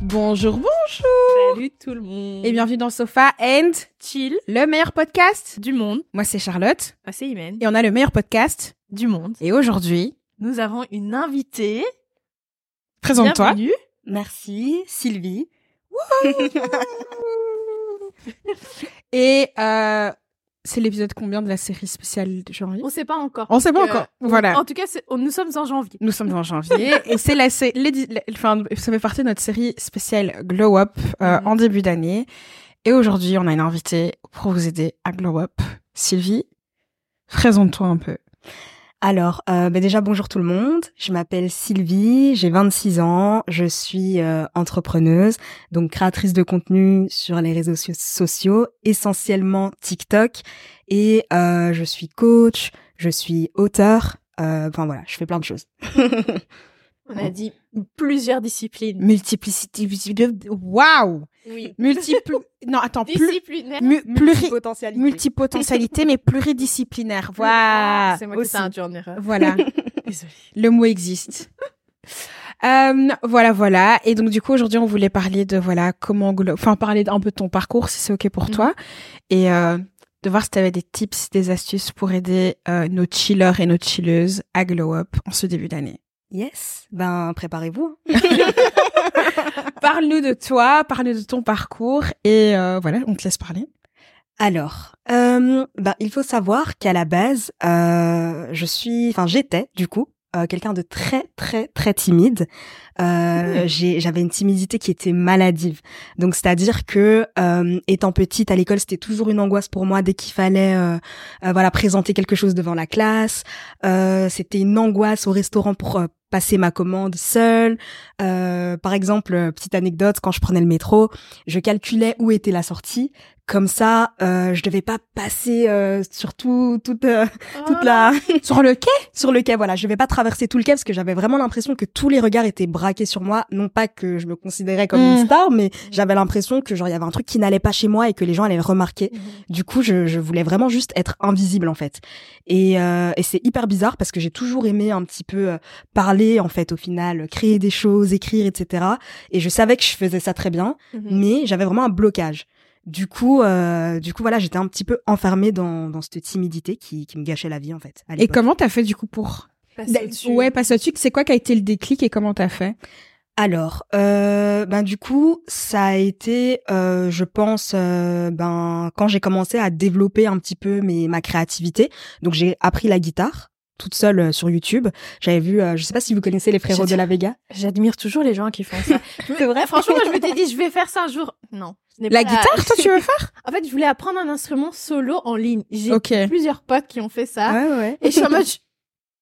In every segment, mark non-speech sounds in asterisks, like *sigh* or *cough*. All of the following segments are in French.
Bonjour, bonjour Salut tout le monde. Et bienvenue dans Sofa and chill le meilleur podcast. du monde. Moi, c'est Charlotte Ah, c'est Imen. et on a le meilleur podcast. Du monde. Et aujourd'hui, Nous avons une invitée. présente-toi. Bienvenue. Merci, Sylvie. *laughs* Et euh, c'est l'épisode combien de la série spéciale de janvier? On sait pas encore. On sait pas encore. euh, Voilà. En tout cas, nous sommes en janvier. Nous sommes en *laughs* janvier et c'est la- enfin, ça fait partie de notre série spéciale Glow Up euh, Mhm. en début d'année. Et aujourd'hui, on a une invitée pour vous aider à Glow Up. Sylvie, présente-toi un peu. Alors, euh, bah déjà bonjour tout le monde. Je m'appelle Sylvie, j'ai 26 ans, je suis euh, entrepreneuse, donc créatrice de contenu sur les réseaux so- sociaux, essentiellement TikTok, et euh, je suis coach, je suis auteur. euh, Enfin voilà, je fais plein de choses. *laughs* On a dit plusieurs disciplines. Multiplicité, waouh Oui. Multiple, *laughs* non attends, plus, Disciplinaire. mu- pluri, Multipotentialité. multipotentialité mais pluridisciplinaire. *laughs* Voilà. C'est moi qui t'ai en erreur. Voilà. *laughs* Désolée. Le mot existe. Euh, voilà, voilà. Et donc du coup aujourd'hui on voulait parler de voilà comment, enfin parler un peu de ton parcours si c'est ok pour toi, et euh, de voir si tu avais des tips, des astuces pour aider euh, nos chillers et nos chilleuses à glow up en ce début d'année. Yes, ben préparez-vous. *laughs* Parle-nous de toi, parle-nous de ton parcours et euh, voilà, on te laisse parler. Alors, euh, ben, il faut savoir qu'à la base, euh, je suis, enfin j'étais du coup euh, quelqu'un de très très très timide. Euh, j'ai- J'avais une timidité qui était maladive. Donc c'est-à-dire que euh, étant petite à l'école, c'était toujours une angoisse pour moi dès qu'il fallait euh, euh, voilà présenter quelque chose devant la classe. Euh, c'était une angoisse au restaurant pour passer ma commande seule. Euh, par exemple, euh, petite anecdote, quand je prenais le métro, je calculais où était la sortie. Comme ça, euh, je devais pas passer euh, sur tout, toute, euh, toute Oh la *laughs* Sur le quai? Sur le quai. Voilà, je devais pas traverser tout le quai parce que j'avais vraiment l'impression que tous les regards étaient braqués sur moi. Non pas que je me considérais comme Mm. une star, mais j'avais l'impression que genre il y avait un truc qui n'allait pas chez moi et que les gens allaient le remarquer. Mhm. Du coup, je, je voulais vraiment juste être invisible en fait. Et, euh, et c'est hyper bizarre parce que j'ai toujours aimé un petit peu euh, parler en fait au final, créer des choses, écrire, etc. Et je savais que je faisais ça très bien, Mhm. mais j'avais vraiment un blocage. Du coup, euh, du coup voilà, j'étais un petit peu enfermée dans, dans cette timidité qui, qui me gâchait la vie en fait. à Et comment t'as fait du coup pour Passer au-dessus. Ouais, passe là-dessus. C'est quoi qui a été le déclic et comment t'as fait? Alors, euh, ben du coup, ça a été, euh, je pense, euh, ben quand j'ai commencé à développer un petit peu mes ma créativité. Donc j'ai appris la guitare toute seule euh, sur YouTube. J'avais vu, euh, je sais pas si vous connaissez les frérots de la Vega. J'admire toujours les gens qui font ça. *laughs* C'est vrai. Franchement, moi, je m'étais dit, je vais faire ça un jour. Non. La pas guitare, toi, tu veux *laughs* faire En fait, je voulais apprendre un instrument solo en ligne. J'ai plusieurs potes qui ont fait ça. Ouais ouais. Et je suis en *laughs* mode, je,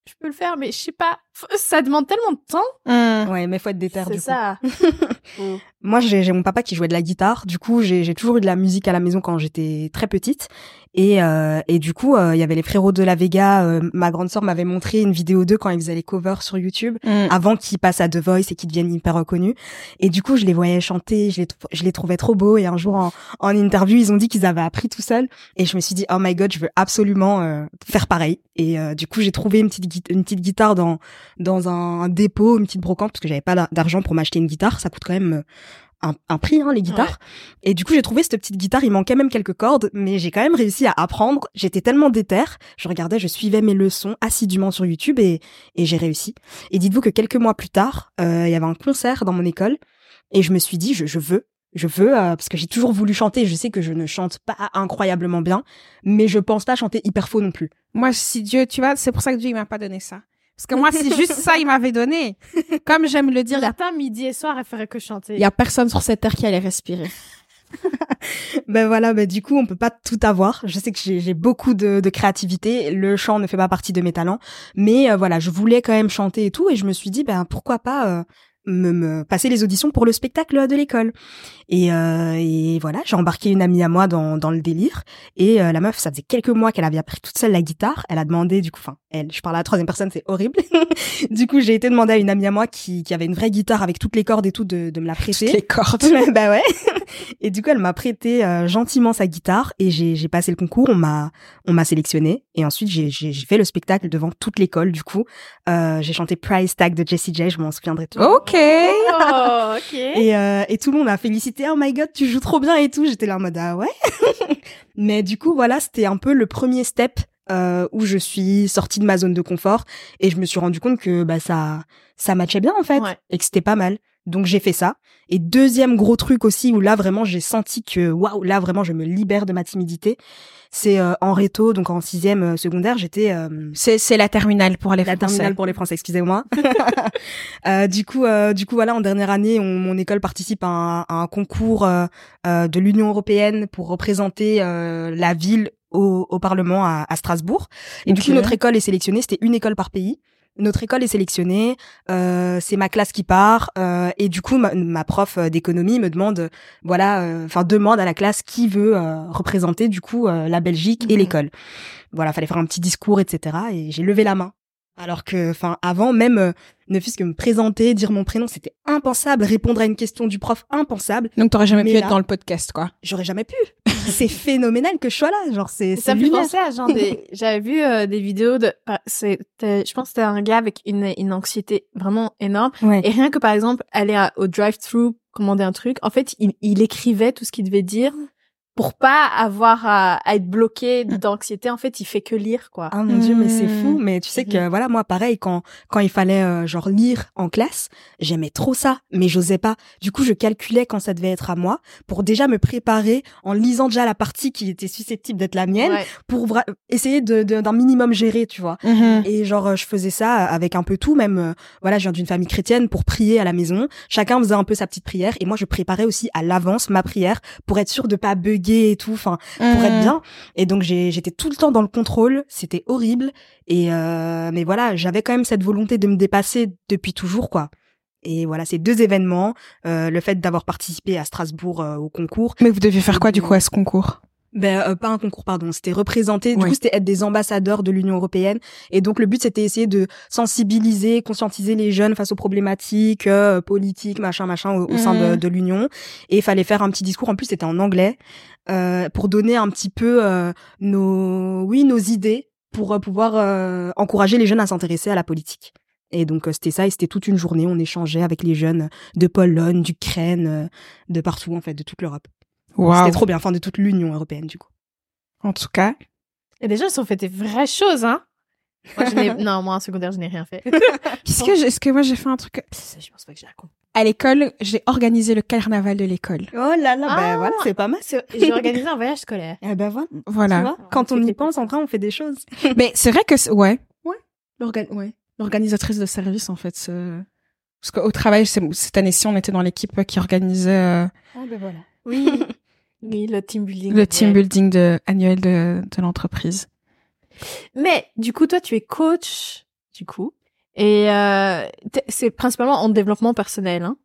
je peux le faire, mais je sais pas. Ça demande tellement de temps. Hum. Ouais, mais faut être déter C'est du coup. ça. *laughs* Moi, j'ai j'ai mon papa qui jouait de la guitare. Du coup, j'ai j'ai toujours eu de la musique à la maison quand j'étais très petite. Et, euh, et du coup, euh, il y avait les frérots de la Vega. euh, ma grande sœur m'avait montré une vidéo d'eux quand ils faisaient les covers sur YouTube. Hum. avant qu'ils passent à The Voice et qu'ils deviennent hyper reconnus. Et du coup, je les voyais chanter, je les, je les trouvais trop beaux. Et un jour, en, en interview, ils ont dit qu'ils avaient appris tout seuls. Et je me suis dit, oh my god, je veux absolument euh, faire pareil. Et euh, du coup, j'ai trouvé une petite, une petite guitare dans, dans un, dépôt, une petite brocante, parce que j'avais pas d'ar- d'argent pour m'acheter une guitare. Ça coûte quand même euh, un, un prix, hein, les guitares. Et du coup, j'ai trouvé cette petite guitare. Il manquait même quelques cordes, mais j'ai quand même réussi à apprendre. J'étais tellement déter. Je regardais, je suivais mes leçons assidûment sur YouTube et, et j'ai réussi. Et dites-vous que quelques mois plus tard, euh, il y avait un concert dans mon école et je me suis dit, je, je veux, je veux, euh, parce que j'ai toujours voulu chanter. Je sais que je ne chante pas incroyablement bien, mais je pense pas chanter hyper faux non plus. Moi, si Dieu, tu vois, c'est pour ça que Dieu, il m'a pas donné ça. Parce que moi, c'est juste ça, il m'avait donné. Comme j'aime le dire, Dire il y a- matin, midi et soir, elle ferait que chanter. il y a personne sur cette terre qui allait respirer. *laughs* Ben voilà, ben du coup, on peut pas tout avoir. Je sais que j'ai j'ai beaucoup de, de créativité. Le chant ne fait pas partie de mes talents, mais euh, voilà, je voulais quand même chanter et tout, et je me suis dit, ben pourquoi pas euh, me, me passer les auditions pour le spectacle de l'école. Et, euh, et voilà, j'ai embarqué une amie à moi dans, dans le délire. Et euh, la meuf, ça faisait quelques mois qu'elle avait appris toute seule la guitare. Elle a demandé, du coup, enfin, elle. Je parle à la troisième personne, c'est horrible. *laughs* du coup, j'ai été demander à une amie à moi qui, qui avait une vraie guitare avec toutes les cordes et tout de, de me la prêter. Les cordes. *laughs* bah ouais. Et du coup, elle m'a prêté euh, gentiment sa guitare et j'ai j'ai passé le concours. On m'a on m'a sélectionné et ensuite j'ai j'ai j'ai fait le spectacle devant toute l'école. Du coup, euh, j'ai chanté Price Tag de Jessie J. Je m'en souviendrai toujours. Ok. Oh, ok. Et, euh, et tout le monde m'a félicité. Oh my god, tu joues trop bien et tout. J'étais là en mode ah ouais. *laughs* Mais du coup, voilà, c'était un peu le premier step euh, où je suis sortie de ma zone de confort et je me suis rendu compte que bah ça ça matchait bien en fait Ouais. et que c'était pas mal. Donc j'ai fait ça. Et deuxième gros truc aussi où là vraiment j'ai senti que waouh là vraiment je me libère de ma timidité. C'est euh, en réto donc en sixième euh, secondaire j'étais euh, C'est c'est la terminale pour les la Français. terminale pour les Français, excusez-moi. *laughs* Du coup, du coup, voilà, en dernière année, on- mon école participe à un, à un concours de l'Union européenne pour représenter la ville au, au Parlement à, à Strasbourg. Et du coup, notre école est sélectionnée. C'était une école par pays. Notre école est sélectionnée, euh, c'est ma classe qui part, euh, et du coup ma, ma prof euh, d'économie me demande, euh, voilà, euh, enfin demande à la classe qui veut euh, représenter du coup euh, la Belgique et l'école. Voilà, fallait faire un petit discours, etc. Et j'ai levé la main. Alors que, enfin, avant même, euh, ne fût-ce que me présenter, dire mon prénom, c'était impensable. Répondre à une question du prof, impensable. Donc t'aurais jamais Mais pu là- être dans le podcast, quoi. J'aurais jamais pu. *laughs* c'est phénoménal que je sois là. Genre, c'est Ça c'est me penser à genre des. *laughs* J'avais vu euh, des vidéos de. par- C'était, je pense que c'était un gars avec une, une anxiété vraiment énorme. Ouais. Et rien que par exemple aller à- au drive-thru commander un truc, en fait, il, il écrivait tout ce qu'il devait dire pour pas avoir à, à être bloqué d'anxiété. En fait, il fait que lire quoi. Ah mon dieu, mais c'est Hmm. fou. Mais tu sais que voilà, moi pareil, quand quand il fallait euh, genre lire en classe, j'aimais trop ça, mais j'osais pas. Du coup, je calculais quand ça devait être à moi pour déjà me préparer en lisant déjà la partie qui était susceptible d'être la mienne Ouais. pour essayer de d'un minimum gérer, tu vois. Mhm. Et genre, je faisais ça avec un peu tout, même, euh, voilà, je viens d'une famille chrétienne pour prier à la maison. Chacun faisait un peu sa petite prière et moi, je préparais aussi à l'avance ma prière pour être sûre de pas bugger et tout, enfin, pour être Mhm. bien. Et donc, j'ai- j'étais tout le temps dans le contrôle, c'était horrible. Et euh, mais voilà, j'avais quand même cette volonté de me dépasser depuis toujours, quoi. Et voilà, ces deux événements, euh, le fait d'avoir participé à Strasbourg euh, au concours, Mais vous deviez faire quoi, du coup, à ce concours? Ben euh, pas un concours pardon c'était représenter du coup c'était être des ambassadeurs de l'Union européenne. Et donc le but c'était essayer de sensibiliser conscientiser les jeunes face aux problématiques euh, politiques machin machin au, au sein de, Mhm. de l'Union. Et il fallait faire un petit discours. En plus c'était en anglais euh, pour donner un petit peu euh, nos oui nos idées pour euh, pouvoir euh, encourager les jeunes à s'intéresser à la politique. Et donc c'était ça. Et c'était toute une journée. On échangeait avec les jeunes de Pologne d'Ukraine euh, de partout en fait de toute l'Europe Waouh. c'était trop bien enfin de toute l'Union européenne du coup En tout cas. Et déjà, ils ont fait des vraies choses, hein. Moi, je n'ai- *laughs* non, moi, en secondaire, je n'ai rien fait. Est-ce que, est-ce que moi j'ai fait un truc je pense pas que j'ai la con. à l'école J'ai organisé le carnaval de l'école. Oh là là, Ah. ben voilà, c'est pas mal. C'est- J'ai organisé un voyage scolaire. Eh ben voilà. Tu vois, quand on y pense, en vrai, on fait des choses. *laughs* Mais c'est vrai que ouais. Ouais. L'organ- ouais. L'organisatrice de service en fait. Parce qu'au travail, cette année-ci, on était dans l'équipe qui organisait euh, Ah ben voilà. Oui. Oui, le team building. le team building de, annuel de, de l'entreprise. Mais du coup, toi, tu es coach, du coup. Et euh, c'est principalement en développement personnel. Hein.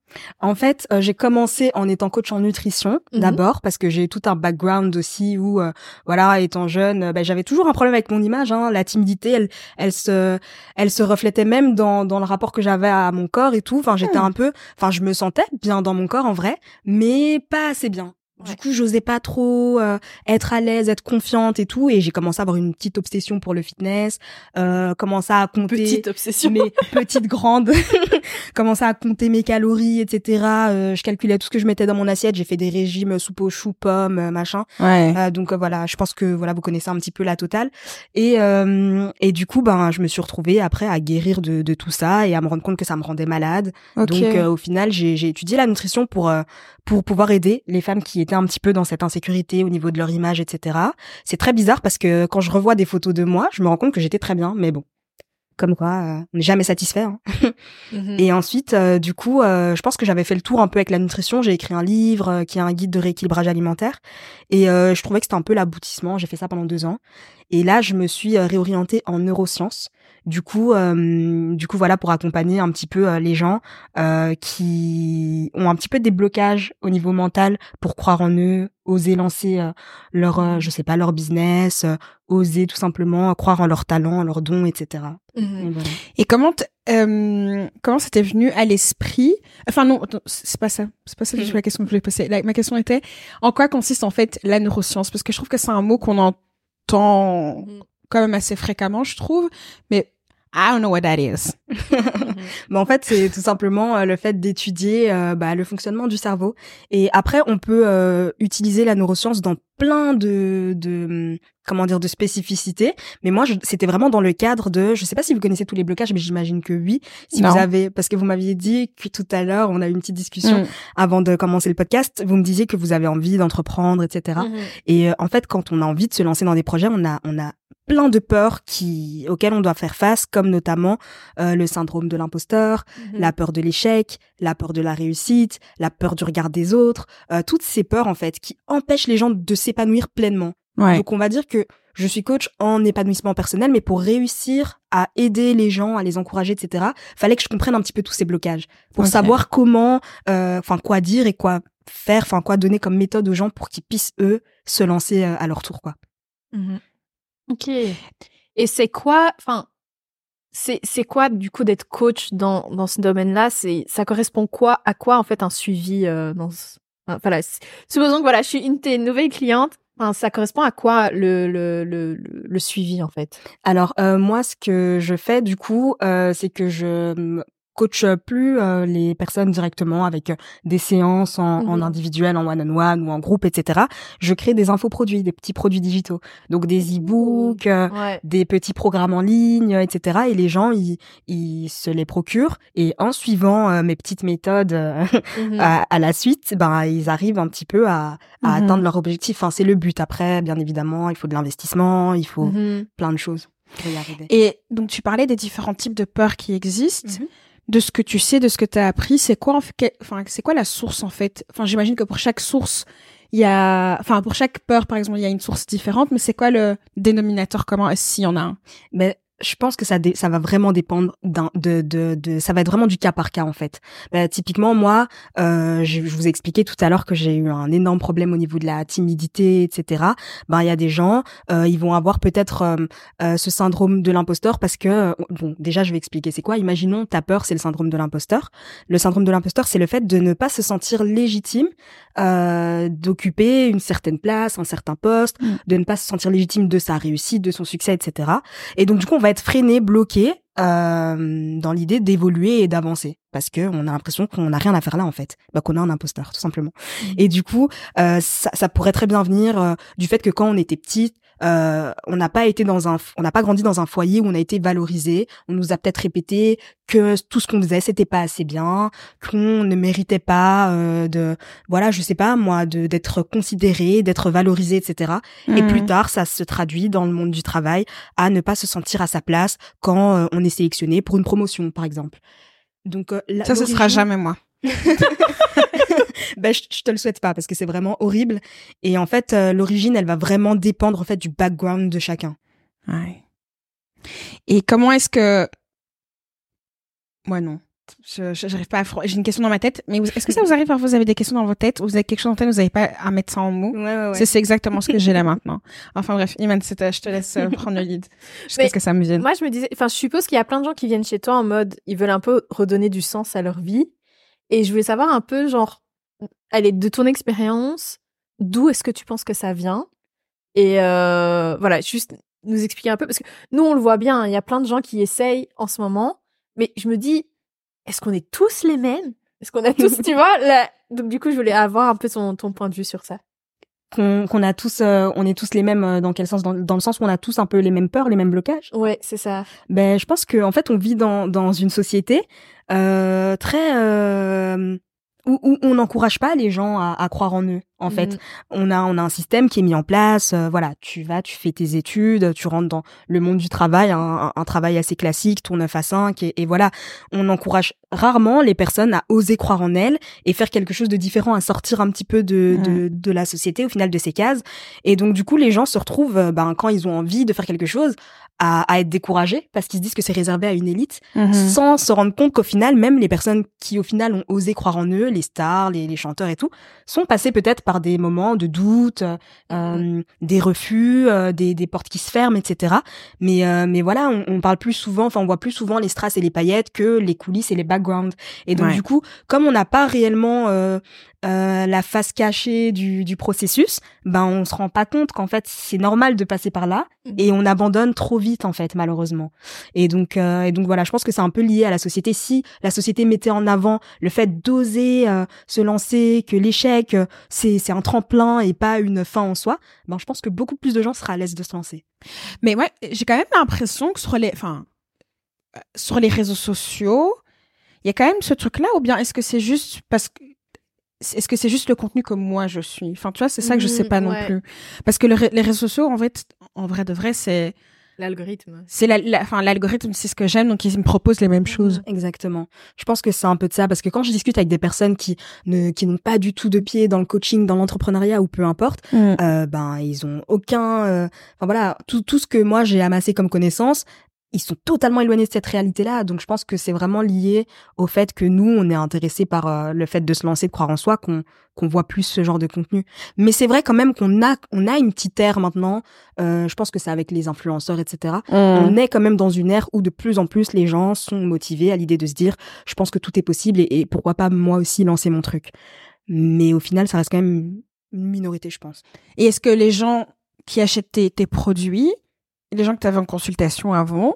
En fait, euh, j'ai commencé en étant coach en nutrition Mhm. d'abord parce que j'ai tout un background aussi où euh, voilà, étant jeune, euh, ben, j'avais toujours un problème avec mon image hein, la timidité, elle elle se elle se reflétait même dans dans le rapport que j'avais à mon corps et tout. Enfin, j'étais Mhm. un peu enfin, je me sentais bien dans mon corps en vrai, mais pas assez bien. Du Ouais. coup, j'osais pas trop euh, être à l'aise, être confiante et tout et j'ai commencé à avoir une petite obsession pour le fitness, euh, commencé à compter Petite obsession. mes *laughs* petites grandes *laughs* commençais à compter mes calories etc Euh, je calculais tout ce que je mettais dans mon assiette j'ai fait des régimes soupe aux choux pommes euh, machin Ouais. Euh, donc euh, voilà je pense que voilà vous connaissez un petit peu la totale et euh, et du coup ben je me suis retrouvée après à guérir de, de tout ça et à me rendre compte que ça me rendait malade ok. donc euh, au final j'ai étudié la nutrition pour euh, pour pouvoir aider les femmes qui étaient un petit peu dans cette insécurité au niveau de leur image etc c'est très bizarre parce que quand je revois des photos de moi je me rends compte que j'étais très bien mais bon comme quoi euh, on n'est jamais satisfait hein. *laughs* Mhm. Et ensuite, euh, du coup, euh, je pense que j'avais fait le tour un peu avec la nutrition. J'ai écrit un livre qui est un guide de rééquilibrage alimentaire. Et je trouvais que c'était un peu l'aboutissement. J'ai fait ça pendant deux ans. Et là, je me suis réorientée en neurosciences. Du coup, euh, du coup, voilà, pour accompagner un petit peu euh, les gens euh, qui ont un petit peu des blocages au niveau mental pour croire en eux, oser lancer euh, leur, euh, je sais pas, leur business, euh, oser tout simplement croire en leurs talents, en leurs dons, etc. Et voilà. Et comment euh, comment c'était venu à l'esprit? Enfin non, c'est pas ça. C'est pas ça tout la question que je voulais poser. La- ma question était en quoi consiste en fait la neuroscience? Parce que je trouve que c'est un mot qu'on entend Mhm. quand même assez fréquemment, je trouve. Mais I don't know what that is. *laughs* Mais en fait, c'est tout simplement euh, le fait d'étudier euh, bah, le fonctionnement du cerveau. Et après, on peut euh, utiliser la neuroscience dans plein de, de hum, comment dire de spécificités. Mais moi, c'était vraiment dans le cadre de, je sais pas si vous connaissez tous les blocages, mais j'imagine que oui. Si Non. vous avez, parce que vous m'aviez dit que tout à l'heure, on a eu une petite discussion Mm. avant de commencer le podcast. Vous me disiez que vous avez envie d'entreprendre, etc. Et euh, en fait, quand on a envie de se lancer dans des projets, on a, on a plein de peurs qui, auxquelles on doit faire face, comme notamment euh, le syndrome de l'imposteur, Mhm. la peur de l'échec, la peur de la réussite, la peur du regard des autres, euh, toutes ces peurs en fait qui empêchent les gens de s'épanouir pleinement. Ouais. Donc on va dire que je suis coach en épanouissement personnel, mais pour réussir à aider les gens, à les encourager, etc., fallait que je comprenne un petit peu tous ces blocages pour savoir comment, euh, enfin quoi dire et quoi faire, enfin quoi donner comme méthode aux gens pour qu'ils puissent eux se lancer euh, à leur tour, quoi. Mhm. Ok. Et c'est quoi, enfin, c'est c'est quoi du coup d'être coach dans dans ce domaine-là? C'est ça correspond quoi à quoi en fait un suivi euh, dans ce- enfin, voilà. Supposons que voilà, je suis une de tes nouvelles clientes. Enfin, ça correspond à quoi le le le le, le suivi en fait? Alors euh, moi, ce que je fais du coup, euh, c'est que je coach plus euh, les personnes directement avec euh, des séances en, en Mhm. individuel, en one-on-one ou en groupe, etc. Je crée des infoproduits, des petits produits digitaux, donc des e-books. euh, Ouais. des petits programmes en ligne, euh, etc. Et les gens, ils, ils se les procurent. Et en suivant euh, mes petites méthodes euh, Mhm. à, à la suite, ben ils arrivent un petit peu à, à Mhm. atteindre leur objectif. Enfin, c'est le but. Après, bien évidemment, il faut de l'investissement, il faut Mhm. plein de choses pour y arriver. Et donc tu parlais des différents types de peurs qui existent. De ce que tu sais, de ce que tu as appris, c'est quoi enfin c'est quoi la source en fait? Enfin j'imagine que pour chaque source, il y a enfin pour chaque peur par exemple, il y a une source différente, mais c'est quoi le dénominateur commun? S'il y en a un? Mais je pense que ça, dé- ça va vraiment dépendre d'un, de, de, de, ça va être vraiment du cas par cas en fait. Bah, typiquement moi, euh, je, je vous ai expliqué tout à l'heure que j'ai eu un énorme problème au niveau de la timidité, etc. Ben il y a des gens, euh, ils vont avoir peut-être euh, euh, ce syndrome de l'imposteur parce que euh, bon déjà je vais expliquer c'est quoi. Imaginons ta peur c'est le syndrome de l'imposteur. Le syndrome de l'imposteur c'est le fait de ne pas se sentir légitime euh, d'occuper une certaine place, un certain poste, Mm. de ne pas se sentir légitime de sa réussite, de son succès, etc. Et donc du coup, on va être freiné, bloqué euh, dans l'idée d'évoluer et d'avancer. Parce que on a l'impression qu'on n'a rien à faire là en fait, bah, qu'on est un imposteur tout simplement. Et du coup, euh, ça, ça pourrait très bien venir euh, du fait que quand on était petite, euh, on n'a pas été dans un, on n'a pas grandi dans un foyer où on a été valorisé. On nous a peut-être répété que tout ce qu'on faisait c'était pas assez bien, qu'on ne méritait pas euh, de, voilà, je sais pas moi, de d'être considéré, d'être valorisé, etc. Et plus tard, ça se traduit dans le monde du travail à ne pas se sentir à sa place quand euh, on est sélectionné pour une promotion, par exemple. Donc euh, ça ce sera jamais moi. *laughs* ben, je, je te le souhaite pas parce que c'est vraiment horrible. Et en fait, euh, l'origine, elle va vraiment dépendre en fait du background de chacun. Ouais. Et comment est-ce que moi non. Je pas à fro- j'ai une question dans ma tête mais vous- est-ce que ça vous arrive parfois vous avez des questions dans votre tête ou vous avez quelque chose en tête vous n'avez pas à mettre ça en mots? Ouais, ouais, C'est c'est exactement ce que j'ai là *laughs* maintenant. Enfin bref, Iman, je te laisse euh, prendre le lead. Jusqu'à ce que ça me vienne. Moi, je me disais, enfin, je suppose qu'il y a plein de gens qui viennent chez toi en mode, ils veulent un peu redonner du sens à leur vie. Et je voulais savoir un peu, genre, allez, de ton expérience, d'où est-ce que tu penses que ça vient? Et euh, voilà, juste nous expliquer un peu, parce que nous, on le voit bien, il y a plein de gens qui essayent en ce moment, mais je me dis, est-ce qu'on est tous les mêmes? Est-ce qu'on a *laughs* tous, tu vois. Donc du coup, je voulais avoir un peu ton, ton point de vue sur ça. Qu'on a tous, euh, on est tous les mêmes euh, dans quel sens dans, dans le sens où on a tous un peu les mêmes peurs, les mêmes blocages. Ouais, c'est ça. Ben, je pense que en fait, on vit dans dans une société euh, très euh, où, où on n'encourage pas les gens à, à croire en eux. En fait, Mhm. on a on a un système qui est mis en place. euh, voilà, tu vas, tu fais tes études, tu rentres dans le monde du travail, un, un- un travail assez classique, ton 9 à 5, et, et voilà. On encourage rarement les personnes à oser croire en elles et faire quelque chose de différent, à sortir un petit peu de, de, de la société, au final de ces cases. Et donc du coup, les gens se retrouvent, euh, ben, quand ils ont envie de faire quelque chose, à, à être découragés parce qu'ils se disent que c'est réservé à une élite Mhm. sans se rendre compte qu'au final, même les personnes qui au final ont osé croire en eux, les stars, les, les chanteurs et tout, sont passées peut-être par des moments de doute, euh, des refus, euh, des, des portes qui se ferment, etc. Mais euh, mais voilà, on, on parle plus souvent, enfin on voit plus souvent les strass et les paillettes que les coulisses et les backgrounds. Et donc Ouais. du coup, comme on n'a pas réellement la face cachée du, du processus, ben on se rend pas compte qu'en fait c'est normal de passer par là Mhm. et on abandonne trop vite en fait malheureusement. Et donc euh, et donc voilà, je pense que c'est un peu lié à la société. Si la société mettait en avant le fait d'oser euh, se lancer, que l'échec euh, c'est c'est un tremplin et pas une fin en soi, ben je pense que beaucoup plus de gens seraient à l'aise de se lancer. Mais ouais, j'ai quand même l'impression que sur les, enfin, sur les réseaux sociaux, il y a quand même ce truc-là, ou bien est-ce que c'est juste parce que est-ce que c'est juste le contenu que moi je suis? Enfin, tu vois, c'est ça que je sais Mhm, pas non ouais. plus. Parce que le les réseaux sociaux, en vrai, t- en vrai de vrai, c'est L'algorithme. c'est la, la- enfin l'algorithme, c'est ce que j'aime, donc il me propose les mêmes choses. Exactement. Je pense que c'est un peu de ça parce que quand je discute avec des personnes qui ne qui n'ont pas du tout de pied dans le coaching, dans l'entrepreneuriat ou peu importe, euh, ben ils ont aucun euh, enfin voilà tout tout ce que moi j'ai amassé comme connaissance ils sont totalement éloignés de cette réalité-là. Donc, je pense que c'est vraiment lié au fait que nous, on est intéressés par euh, le fait de se lancer, de croire en soi, qu'on qu'on voit plus ce genre de contenu. Mais c'est vrai quand même qu'on a on a une petite ère maintenant. Euh, je pense que c'est avec les influenceurs, etc. On est quand même dans une ère où de plus en plus les gens sont motivés à l'idée de se dire, je pense que tout est possible et, et pourquoi pas moi aussi lancer mon truc. Mais au final, ça reste quand même une minorité, je pense. Et est-ce que les gens qui achètent tes, tes produits, les gens que tu avais en consultation avant,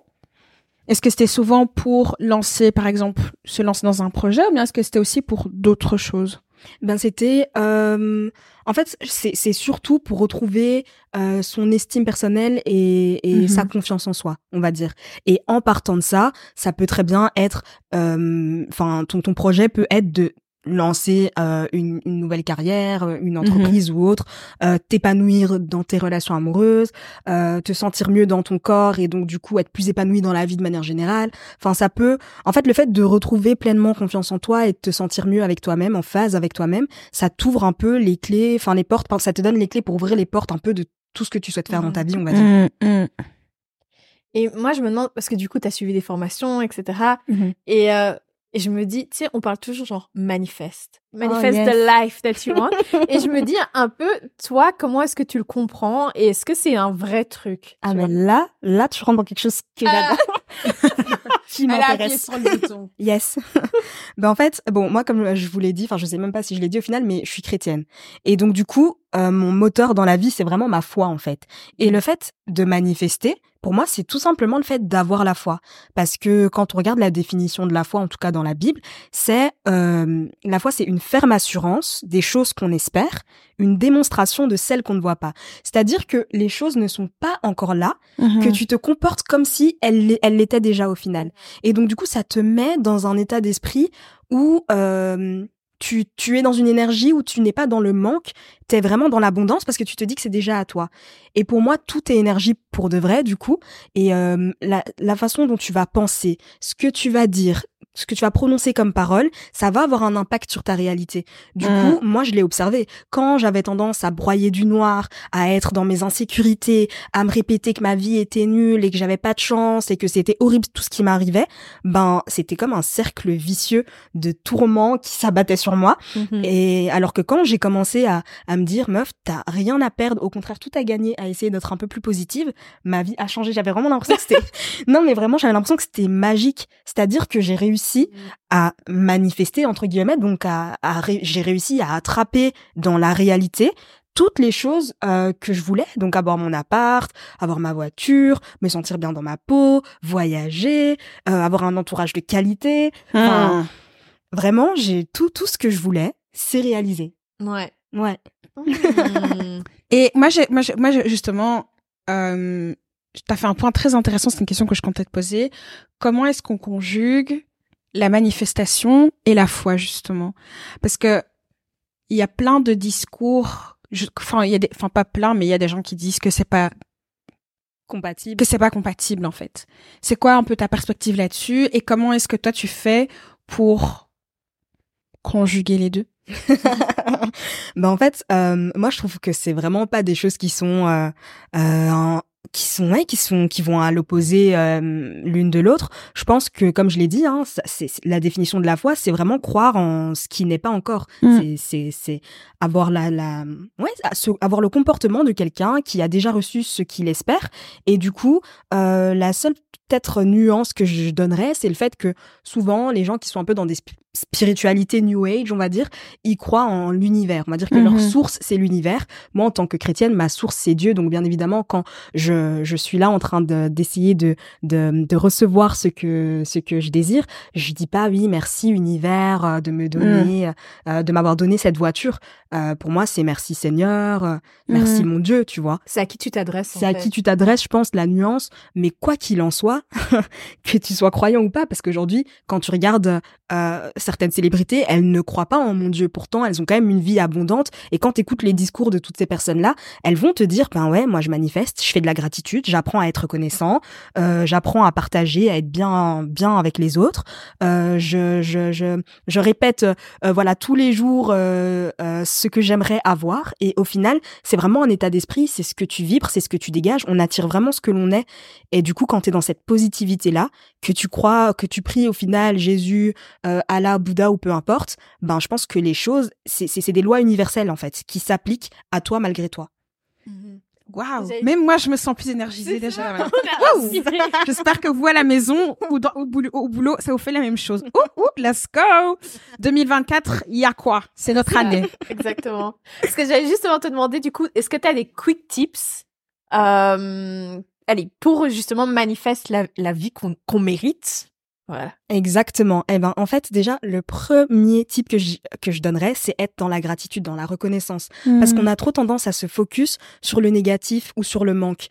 est-ce que c'était souvent pour lancer, par exemple, se lancer dans un projet, ou bien est-ce que c'était aussi pour d'autres choses? Ben c'était, euh, en fait, c'est surtout pour retrouver euh, son estime personnelle et, et Mhm. sa confiance en soi, on va dire. Et en partant de ça, ça peut très bien être, euh, enfin, ton ton projet peut être de lancer euh, une, une nouvelle carrière, euh, une entreprise ou autre, euh, t'épanouir dans tes relations amoureuses, euh, te sentir mieux dans ton corps et donc du coup être plus épanoui dans la vie de manière générale. Enfin, ça peut, en fait, le fait de retrouver pleinement confiance en toi et de te sentir mieux avec toi-même, en phase avec toi-même, ça t'ouvre un peu les clés, enfin les portes, ça te donne les clés pour ouvrir les portes un peu de tout ce que tu souhaites faire dans ta vie, on va dire. Mm, Et moi, je me demande, parce que du coup, tu as suivi des formations, etc. Mhm. Et, euh, et je me dis, tu sais, on parle toujours genre manifeste. Manifeste yes. the life that you want. *laughs* et je me dis un peu, toi, comment est-ce que tu le comprends et est-ce que c'est un vrai truc Ah mais là, là tu rentres dans quelque chose Ah. *laughs* qui Elle a appuyé m'intéresse. sur le bouton. *laughs* Yes. ben en fait, bon, moi comme je vous l'ai dit, enfin je sais même pas si je l'ai dit au final, mais je suis chrétienne. Et donc du coup, euh, mon moteur dans la vie, c'est vraiment ma foi en fait. Et le fait de manifester, pour moi, c'est tout simplement le fait d'avoir la foi. Parce que quand on regarde la définition de la foi, en tout cas dans la Bible, c'est euh, la foi, c'est une ferme assurance des choses qu'on espère, une démonstration de celles qu'on ne voit pas. C'est-à-dire que les choses ne sont pas encore là, que Mhm. tu te comportes comme si elle l'est- elle l'était déjà au final. Et donc du coup, ça te met dans un état d'esprit où euh, tu, tu es dans une énergie où tu n'es pas dans le manque, tu es vraiment dans l'abondance parce que tu te dis que c'est déjà à toi. Et pour moi, tout est énergie pour de vrai du coup. Et euh, la, la façon dont tu vas penser, ce que tu vas dire, ce que tu vas prononcer comme parole, ça va avoir un impact sur ta réalité. Du Mm. coup, moi, je l'ai observé. Quand j'avais tendance à broyer du noir, à être dans mes insécurités, à me répéter que ma vie était nulle et que j'avais pas de chance et que c'était horrible tout ce qui m'arrivait, ben, c'était comme un cercle vicieux de tourments qui s'abattait sur moi. Mhm. Et alors que quand j'ai commencé à, à me dire, meuf, t'as rien à perdre, au contraire, tout à gagner, à essayer d'être un peu plus positive, ma vie a changé. J'avais vraiment l'impression que c'était, *laughs* non, mais vraiment, j'avais l'impression que c'était magique. C'est-à-dire que j'ai réussi à manifester, entre guillemets, donc à, à ré- j'ai réussi à attraper dans la réalité toutes les choses euh, que je voulais, donc avoir mon appart, avoir ma voiture, me sentir bien dans ma peau, voyager, euh, avoir un entourage de qualité. Enfin, Mm. Vraiment, j'ai tout tout ce que je voulais, c'est réalisé. Ouais. Ouais. Mhm. *laughs* Et moi, j'ai, moi, j'ai- moi, justement, euh, t'as fait un point très intéressant. C'est une question que je comptais te poser. Comment est-ce qu'on conjugue la manifestation et la foi justement. Parce que il y a plein de discours enfin il y a des enfin pas plein mais il y a des gens qui disent que c'est pas compatible. que c'est pas compatible en fait. C'est quoi un peu ta perspective là-dessus et comment est-ce que toi tu fais pour conjuguer les deux? *laughs* Ben en fait, euh, moi je trouve que c'est vraiment pas des choses qui sont euh, euh, qui sont ouais, qui sont qui vont à l'opposé euh, l'une de l'autre. Je pense que comme je l'ai dit, hein, c'est la définition de la foi, c'est vraiment croire en ce qui n'est pas encore. Mm. C'est c'est avoir la la ouais avoir le comportement de quelqu'un qui a déjà reçu ce qu'il espère et du coup euh, la seule peut-être nuance que je donnerais, c'est le fait que souvent les gens qui sont un peu dans des spiritualités New Age, on va dire, ils croient en l'univers. On va dire que leur mhm. source c'est l'univers. Moi, en tant que chrétienne, ma source c'est Dieu. Donc bien évidemment, quand je, je suis là en train d'essayer de, de, de, recevoir ce que ce que je désire, je dis pas oui merci univers euh, de me donner, mhm. euh, de m'avoir donné cette voiture. Euh, pour moi, c'est merci Seigneur, merci mhm. mon Dieu, tu vois. C'est à qui tu t'adresses. C'est à qui tu t'adresses, je pense, la nuance. Mais quoi qu'il en soit, *laughs* que tu sois croyant ou pas, parce qu'aujourd'hui, quand tu regardes euh, certaines célébrités, elles ne croient pas en mon Dieu. Pourtant, elles ont quand même une vie abondante. Et quand tu écoutes les discours de toutes ces personnes-là, elles vont te dire, ben ouais, moi je manifeste, je fais de la gratitude, j'apprends à être reconnaissant, euh, j'apprends à partager, à être bien, bien avec les autres. Euh, je, je, je, je répète, voilà, tous les jours ce que j'aimerais avoir. Et au final, c'est vraiment un état d'esprit, c'est ce que tu vibres, c'est ce que tu dégages. On attire vraiment ce que l'on est. Et du coup, quand tu es dans cette positivité-là, que tu crois, que tu pries au final Jésus, euh, Allah, Bouddha ou peu importe, ben je pense que les choses, c'est des lois universelles en fait, qui s'appliquent à toi malgré toi. Mm-hmm. Waouh Même moi, je me sens plus énergisée déjà. *laughs* *laughs* J'espère que vous à la maison ou au, boulot, ça vous fait la même chose. Ouh, ouh, let's go 2024, il y a quoi? C'est notre année. *laughs* Exactement. Parce que j'allais justement te demander, du coup, est-ce que tu as des quick tips euh, allez, pour justement manifester la, vie qu'on mérite. Voilà. Exactement. Eh ben, en fait, déjà, le premier type que je, que je donnerais, c'est être dans la gratitude, dans la reconnaissance. Parce hmm. qu'on a trop tendance à se focus sur le négatif ou sur le manque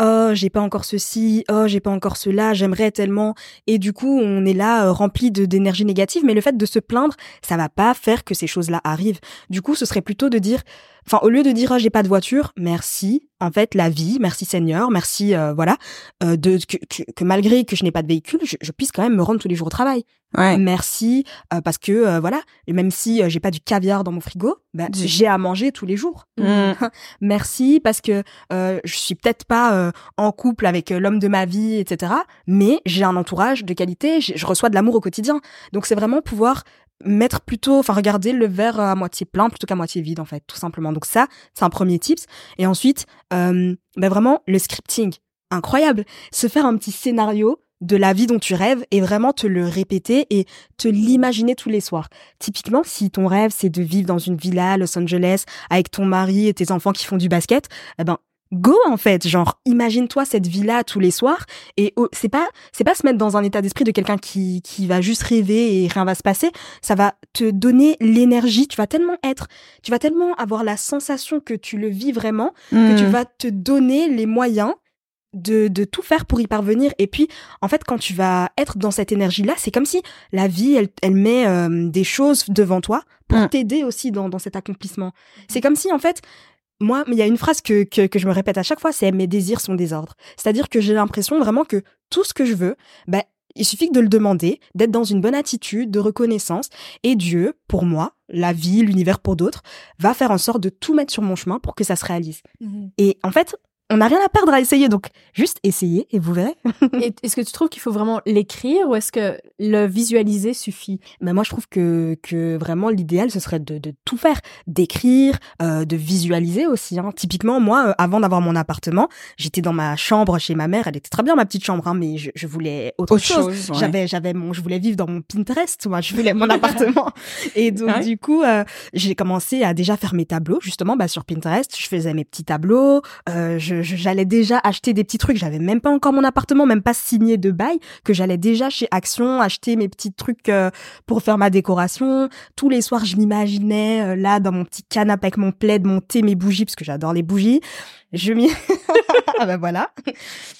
oh j'ai pas encore ceci, oh j'ai pas encore cela, j'aimerais tellement et du coup on est là euh, rempli d'énergie négative mais le fait de se plaindre ça va pas faire que ces choses-là arrivent. Du coup ce serait plutôt de dire enfin au lieu de dire oh, j'ai pas de voiture, merci en fait la vie, merci Seigneur, merci euh, voilà euh, de que, que, malgré que je n'ai pas de véhicule, je, je, puisse quand même me rendre tous les jours au travail. Ouais. Merci euh, parce que euh, voilà, même si j'ai pas du caviar dans mon frigo, bah, j'ai à manger tous les jours. Mmh. *laughs* Merci parce que je suis peut-être pas en couple avec l'homme de ma vie, etc. Mais j'ai un entourage de qualité, je reçois de l'amour au quotidien. Donc c'est vraiment pouvoir mettre plutôt, enfin regarder le verre à moitié plein plutôt qu'à moitié vide en fait, tout simplement. Donc ça, c'est un premier tips. Et ensuite, euh, ben vraiment le scripting, incroyable. Se faire un petit scénario de la vie dont tu rêves et vraiment te le répéter et te l'imaginer tous les soirs. Typiquement, si ton rêve c'est de vivre dans une villa à Los Angeles avec ton mari et tes enfants qui font du basket, eh ben go en fait genre imagine-toi cette vie là tous les soirs et c'est pas c'est pas se mettre dans un état d'esprit de quelqu'un qui qui va juste rêver et rien va se passer ça va te donner l'énergie tu vas tellement être tu vas tellement avoir la sensation que tu le vis vraiment que tu hmm. vas te donner les moyens de, de tout faire pour y parvenir. Et puis, en fait, quand tu vas être dans cette énergie-là, c'est comme si la vie, elle, elle met euh, des choses devant toi pour hmm. t'aider aussi dans, dans cet accomplissement. C'est comme si, en fait, moi, il y a une phrase que, que, je me répète à chaque fois, c'est mes désirs sont des ordres. C'est-à-dire que j'ai l'impression vraiment que tout ce que je veux, ben, il suffit de le demander, d'être dans une bonne attitude de reconnaissance, et Dieu, pour moi, la vie, l'univers pour d'autres, va faire en sorte de tout mettre sur mon chemin pour que ça se réalise. Mmh et en fait, on n'a rien à perdre à essayer, donc juste essayez et vous verrez. est-ce que tu trouves qu'il faut vraiment l'écrire ou est-ce que le visualiser suffit? Mais moi, je trouve que que vraiment l'idéal ce serait de, de tout faire, d'écrire, euh, de visualiser aussi. Hein. Typiquement, moi, euh, avant d'avoir mon appartement, j'étais dans ma chambre chez ma mère. Elle était très bien ma petite chambre, hein, mais je, je, voulais autre, chose. J'avais j'avais mon, je voulais vivre dans mon Pinterest. Moi, je voulais mon appartement. *laughs* Et donc du coup, euh, j'ai commencé à déjà faire mes tableaux justement bah, sur Pinterest. Je faisais mes petits tableaux. Euh, je- j'allais déjà acheter des petits trucs. J'avais même pas encore mon appartement, même pas signé de bail, que j'allais déjà chez Action acheter mes petits trucs euh, pour faire ma décoration. Tous les soirs, je m'imaginais euh, là dans mon petit canapé avec mon plaid, mon thé, mes bougies, parce que j'adore les bougies. Je m'y... *laughs* ah ben voilà,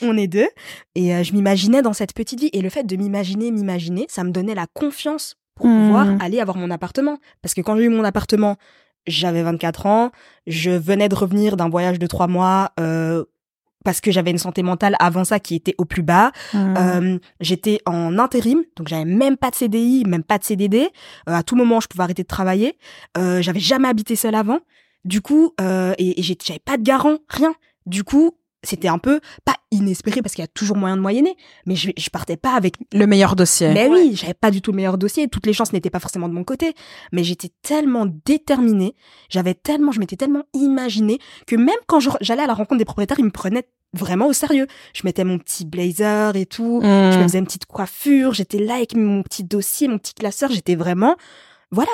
on est deux. Et euh, je m'imaginais dans cette petite vie. Et le fait de m'imaginer, m'imaginer, ça me donnait la confiance pour pouvoir aller avoir mon appartement. Parce que quand j'ai eu mon appartement, j'avais 24 ans, je venais de revenir d'un voyage de trois mois euh, parce que j'avais une santé mentale avant ça qui était au plus bas. Hmm. Euh, j'étais en intérim, donc j'avais même pas de CDI, même pas de CDD. Euh, à tout moment, je pouvais arrêter de travailler. J'avais jamais habité seule avant. Du coup, euh, et, et j'avais pas de garant, rien. Du coup, c'était un peu pas inespéré parce qu'il y a toujours moyen de moyenner, mais je, je partais pas avec Le meilleur dossier. mais oui, j'avais pas du tout le meilleur dossier, toutes les chances n'étaient pas forcément de mon côté, mais j'étais tellement déterminée, j'avais tellement, je m'étais tellement imaginée que même quand j'allais à la rencontre des propriétaires, ils me prenaient vraiment au sérieux. Je mettais mon petit blazer et tout, Hmm. je me faisais une petite coiffure, j'étais là avec mon petit dossier, mon petit classeur, j'étais vraiment, voilà.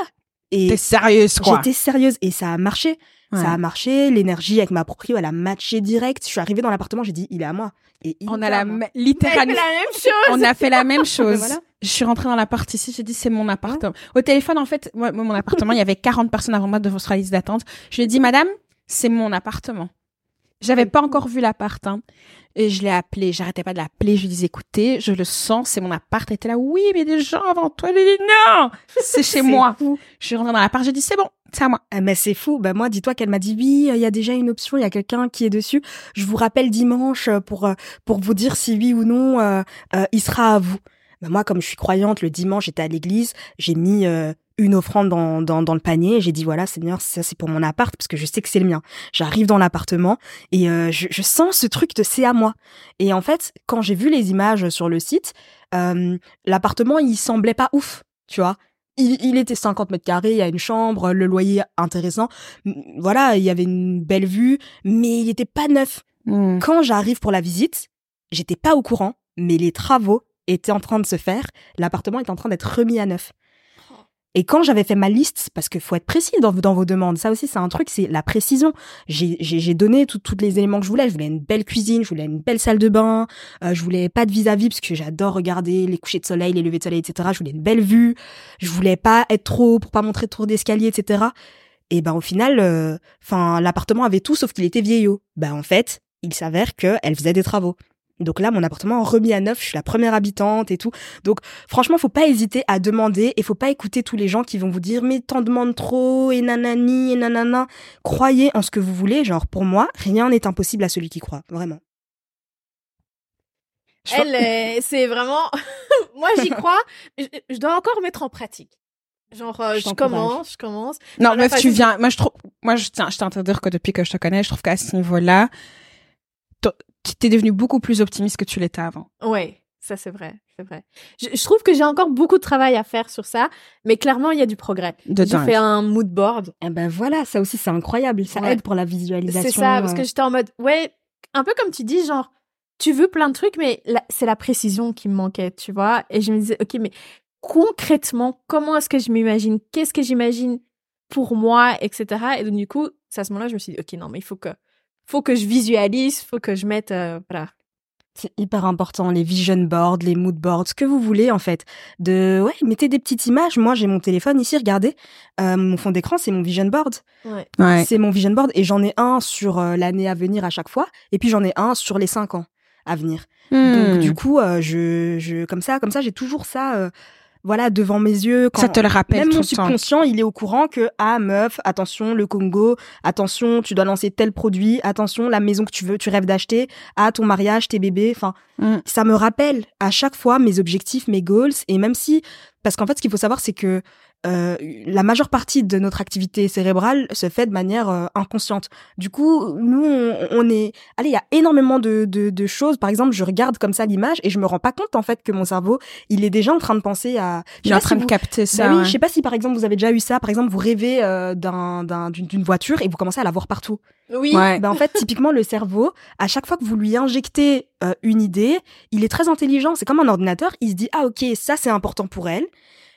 Et T'es sérieuse, quoi. j'étais sérieuse et ça a marché. Ouais. Ça a marché, l'énergie avec ma proprio, elle a matché direct. Je suis arrivée dans l'appartement, j'ai dit, il est à moi. Et il On a la littéralement. la même chose. On a fait la même *laughs* chose. voilà. Je suis rentrée dans l'appart ici, j'ai dit c'est mon appartement. Au téléphone, en fait, moi, mon appartement, il y avait 40 personnes avant moi devant sur la liste d'attente. Je lui ai dit, madame, c'est mon appartement. J'avais pas encore vu l'appart, hein. Et je l'ai appelé, j'arrêtais pas de l'appeler. Je lui disais, écoutez, je le sens, c'est mon appart. Elle était là, oui, mais des gens avant toi. Ai dit, non, c'est chez moi. Je suis rentrée dans l'appart, j'ai dit, c'est bon, c'est à moi. Ah, mais c'est fou. Bah moi, dis-toi qu'elle m'a dit oui, il y a déjà une option, il y a quelqu'un qui est dessus. Je vous rappelle dimanche euh, pour euh, pour vous dire si oui ou non euh, euh, il sera à vous. Bah, moi, comme je suis croyante, le dimanche j'étais à l'église, j'ai mis euh, une offrande dans, dans, dans le panier. J'ai dit voilà Seigneur, ça c'est pour mon appart parce que je sais que c'est le mien. J'arrive dans l'appartement et euh, je, je sens ce truc de c'est à moi. Et en fait, quand j'ai vu les images sur le site, euh, l'appartement il semblait pas ouf, tu vois il, il était 50 mètres carrés, il y a une chambre, le loyer intéressant. Voilà, il y avait une belle vue, mais il était pas neuf. Hmm. Quand j'arrive pour la visite, j'étais pas au courant, mais les travaux étaient en train de se faire. L'appartement est en train d'être remis à neuf. Et quand j'avais fait ma liste, parce qu'il faut être précis dans, vos demandes, ça aussi c'est un truc, c'est la précision. J'ai donné tous les éléments que je voulais. Je voulais une belle cuisine, je voulais une belle salle de bain, euh, je voulais pas de vis-à-vis parce que j'adore regarder les couchers de soleil, les levées de soleil, etc. Je voulais une belle vue. Je voulais pas être trop pour pas montrer trop d'escalier, etc. Et ben au final, euh, enfin l'appartement avait tout sauf qu'il était vieillot. Ben en fait, il s'avère que elle faisait des travaux. Donc là, mon appartement remis à neuf, je suis la première habitante et tout. Donc franchement, faut pas hésiter à demander et faut pas écouter tous les gens qui vont vous dire mais t'en demandes trop et nanani et nanana. Croyez en ce que vous voulez. Genre pour moi, rien n'est impossible à celui qui croit, vraiment. Je- Elle, euh, c'est vraiment. *laughs* Moi, j'y crois. mais Je, je dois encore mettre en pratique. Genre, euh, Je commence, je commence. Non, meuf, tu viens. Moi, je trouve. Moi, je tiens, je tiens à te dire que depuis que je te connais, je trouve qu'à ce niveau-là, t'es devenu beaucoup plus optimiste que tu l'étais avant. Ouais, ça c'est vrai, c'est vrai. Je, je trouve que j'ai encore beaucoup de travail à faire sur ça, mais clairement il y a du progrès. De J'ai fait un mood board. Et ben voilà, ça aussi c'est incroyable. Ça Ouais. aide pour la visualisation. C'est ça, parce euh. que j'étais en mode, ouais, un peu comme tu dis, genre, tu veux plein de trucs, mais c'est la précision qui me manquait, tu vois? Et je me disais, ok, mais concrètement, comment est-ce que je m'imagine? Qu'est-ce que j'imagine pour moi, etc. Et donc, du coup, c'est à ce moment-là, je me suis dit, ok, non, mais il faut que, faut que je visualise, faut que je mette, euh, voilà. C'est hyper important, les vision boards, les mood boards, ce que vous voulez en fait. De ouais, mettez des petites images. Moi, j'ai mon téléphone ici, regardez. Euh, mon fond d'écran, c'est mon vision board. Ouais. Ouais. C'est mon vision board et j'en ai un sur euh, l'année à venir à chaque fois et puis j'en ai un sur les cinq ans à venir. Donc Hmm. du coup, euh, je, je comme ça, comme ça, j'ai toujours ça, euh, voilà, devant mes yeux. Quand, ça te le rappelle même tout mon temps. subconscient, il est au courant que ah meuf, attention le Congo, attention tu dois lancer tel produit, attention la maison que tu veux, tu rêves d'acheter, ah ton mariage, tes bébés, enfin Mm. ça me rappelle à chaque fois mes objectifs, mes goals et même si parce qu'en fait ce qu'il faut savoir c'est que euh, la majeure partie de notre activité cérébrale se fait de manière euh, inconsciente. Du coup, nous, on, on est... Allez, il y a énormément de, de, de choses. Par exemple, je regarde comme ça l'image et je me rends pas compte, en fait, que mon cerveau, il est déjà en train de penser à... Je Il sais est en pas train si de vous- capter bah ça. oui, ouais. je sais pas si par exemple vous avez déjà eu ça. Par exemple, vous rêvez euh, d'un, d'un- d'une, d'une voiture et vous commencez à la voir partout. Oui. Ouais. Ben en fait, typiquement le cerveau, à chaque fois que vous lui injectez euh, une idée, il est très intelligent. C'est comme un ordinateur. Il se dit ah ok ça c'est important pour elle.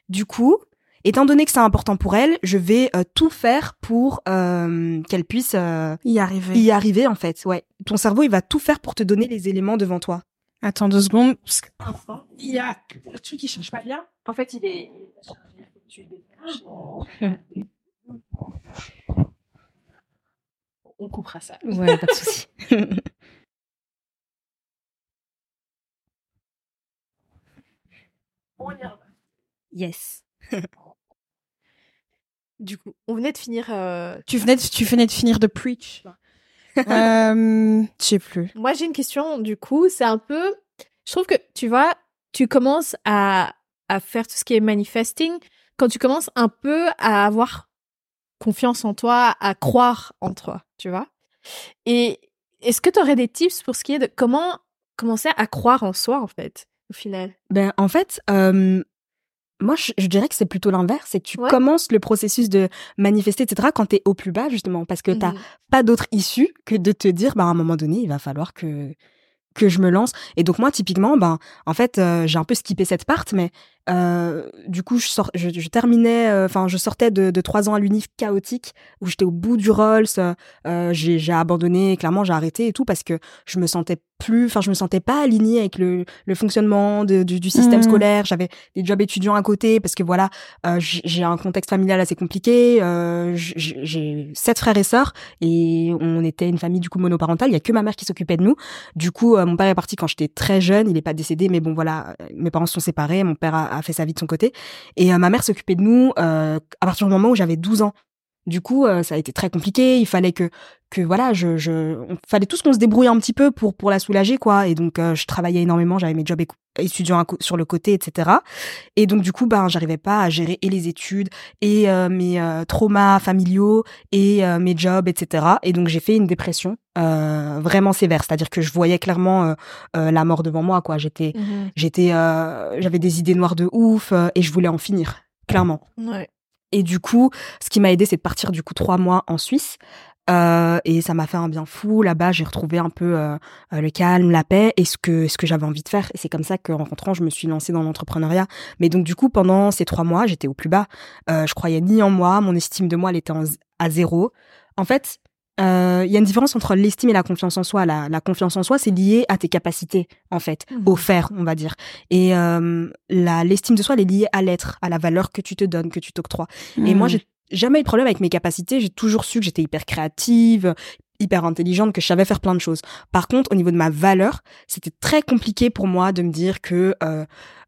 Du coup, étant donné que c'est important pour elle, je vais euh, tout faire pour euh, qu'elle puisse euh, Y arriver. y arriver en fait. Ouais, ton cerveau il va tout faire pour te donner les éléments devant toi. Attends deux secondes. Il y a le truc qui change pas bien. En fait, il est On coupera ça. Ouais, pas de souci. On y revient. yes. *laughs* Du coup, on venait de finir. euh, Tu venais de, tu venais de finir de preach. euh, je sais plus. Moi, j'ai une question. Du coup, c'est un peu. Je trouve que tu vois, tu commences à à faire tout ce qui est manifesting quand tu commences un peu à avoir confiance en toi, à croire en toi, tu vois. Et est-ce que tu aurais des tips pour ce qui est de comment commencer à croire en soi en fait, au final? Ben en fait, euh, moi je, je dirais que c'est plutôt l'inverse, c'est que tu Ouais. commences le processus de manifester, etc. quand t'es au plus bas justement, parce que t'as Mhm. pas d'autre issue que de te dire, bah, à un moment donné, il va falloir que que je me lance. Et donc moi, typiquement, ben, en fait, euh, j'ai un peu skippé cette part, mais euh, du coup, je, sors, je, je terminais, euh, enfin, je sortais de, de trois ans à l'unif chaotique où j'étais au bout du Rolls. euh, j'ai abandonné, clairement, j'ai arrêté et tout parce que je me sentais plus, enfin, je me sentais pas alignée avec le, le fonctionnement de- du, du système Mhm. scolaire. J'avais des jobs étudiants à côté parce que voilà, j'ai un contexte familial assez compliqué. J'ai sept frères et sœurs et on était une famille du coup monoparentale. Il y a que ma mère qui s'occupait de nous. Du coup, mon père est parti quand j'étais très jeune. Il est pas décédé, mais bon voilà, mes parents se sont séparés. Mon père a, a fait sa vie de son côté et euh, ma mère s'occupait de nous euh, à partir du moment où j'avais 12 ans. Du coup, euh, ça a été très compliqué. Il fallait que que voilà, je je on, fallait tous qu'on se débrouille un petit peu pour pour la soulager quoi. Et donc euh, je travaillais énormément. J'avais mes jobs étudiants sur le côté, etc. Et donc du coup, ben j'arrivais pas à gérer et les études et euh, mes traumas familiaux et mes jobs, etc. Et donc j'ai fait une dépression euh, vraiment sévère, c'est-à-dire que je voyais clairement euh, euh, la mort devant moi, quoi. J'étais, j'étais, euh, j'avais des idées noires de ouf et je voulais en finir, clairement. Ouais. Et du coup, ce qui m'a aidé, c'est de partir du coup trois mois en Suisse. Euh, et ça m'a fait un bien fou. Là-bas, j'ai retrouvé un peu euh, euh, le calme, la paix et ce que ce que j'avais envie de faire. Et c'est comme ça qu'en rentrant, je me suis lancée dans l'entrepreneuriat. Mais donc du coup, pendant ces trois mois, j'étais au plus bas. Euh, je croyais ni en moi, mon estime de moi, elle était à zéro. En fait, euh, il y a une différence entre l'estime et la confiance en soi. La, la confiance en soi, c'est lié à tes capacités, en fait, Mhm. au faire, on va dire. Et euh, la l'estime de soi, elle est liée à l'être, à la valeur que tu te donnes, que tu t'octroies. Et moi, j'ai jamais eu de problème avec mes capacités. J'ai toujours su que j'étais hyper créative, hyper intelligente, que je savais faire plein de choses. Par contre, au niveau de ma valeur, c'était très compliqué pour moi de me dire que, euh,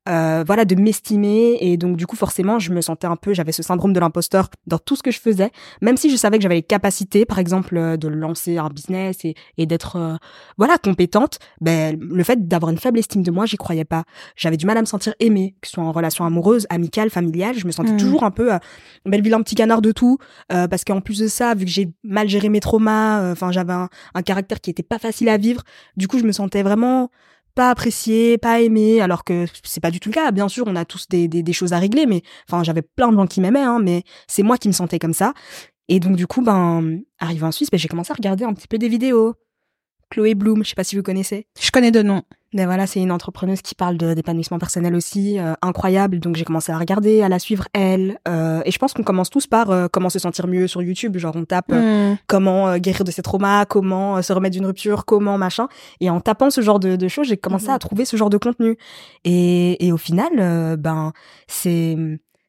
euh, voilà, de m'estimer. Et donc, du coup, forcément, je me sentais un peu, j'avais ce syndrome de l'imposteur dans tout ce que je faisais. Même si je savais que j'avais les capacités, par exemple, euh, de lancer un business et, et d'être, euh, voilà, compétente, ben, le fait d'avoir une faible estime de moi, j'y croyais pas. J'avais du mal à me sentir aimée, que ce soit en relation amoureuse, amicale, familiale. Je me sentais Mhm. toujours un peu, euh, belle vilain petit canard de tout. Euh, parce qu'en plus de ça, vu que j'ai mal géré mes traumas, enfin j'avais un, un caractère qui était pas facile à vivre. Du coup, je me sentais vraiment pas appréciée, pas aimée, alors que c'est pas du tout le cas. Bien sûr, on a tous des choses à régler, mais enfin j'avais plein de gens qui m'aimaient, hein, mais c'est moi qui me sentais comme ça. Et donc du coup, ben arrivé en Suisse, ben, j'ai commencé à regarder un petit peu des vidéos. Chloé Bloom, je sais pas si vous connaissez. Je connais de nom. Mais voilà, c'est une entrepreneuse qui parle d'épanouissement personnel aussi, euh, incroyable. Donc j'ai commencé à regarder, à la suivre elle. Euh, et je pense qu'on commence tous par euh, comment se sentir mieux sur YouTube. Genre on tape euh, Hmm. comment euh, guérir de ses traumas, comment euh, se remettre d'une rupture, comment machin. Et en tapant ce genre de, de choses, j'ai commencé Mhm. à trouver ce genre de contenu. Et, et au final, ben c'est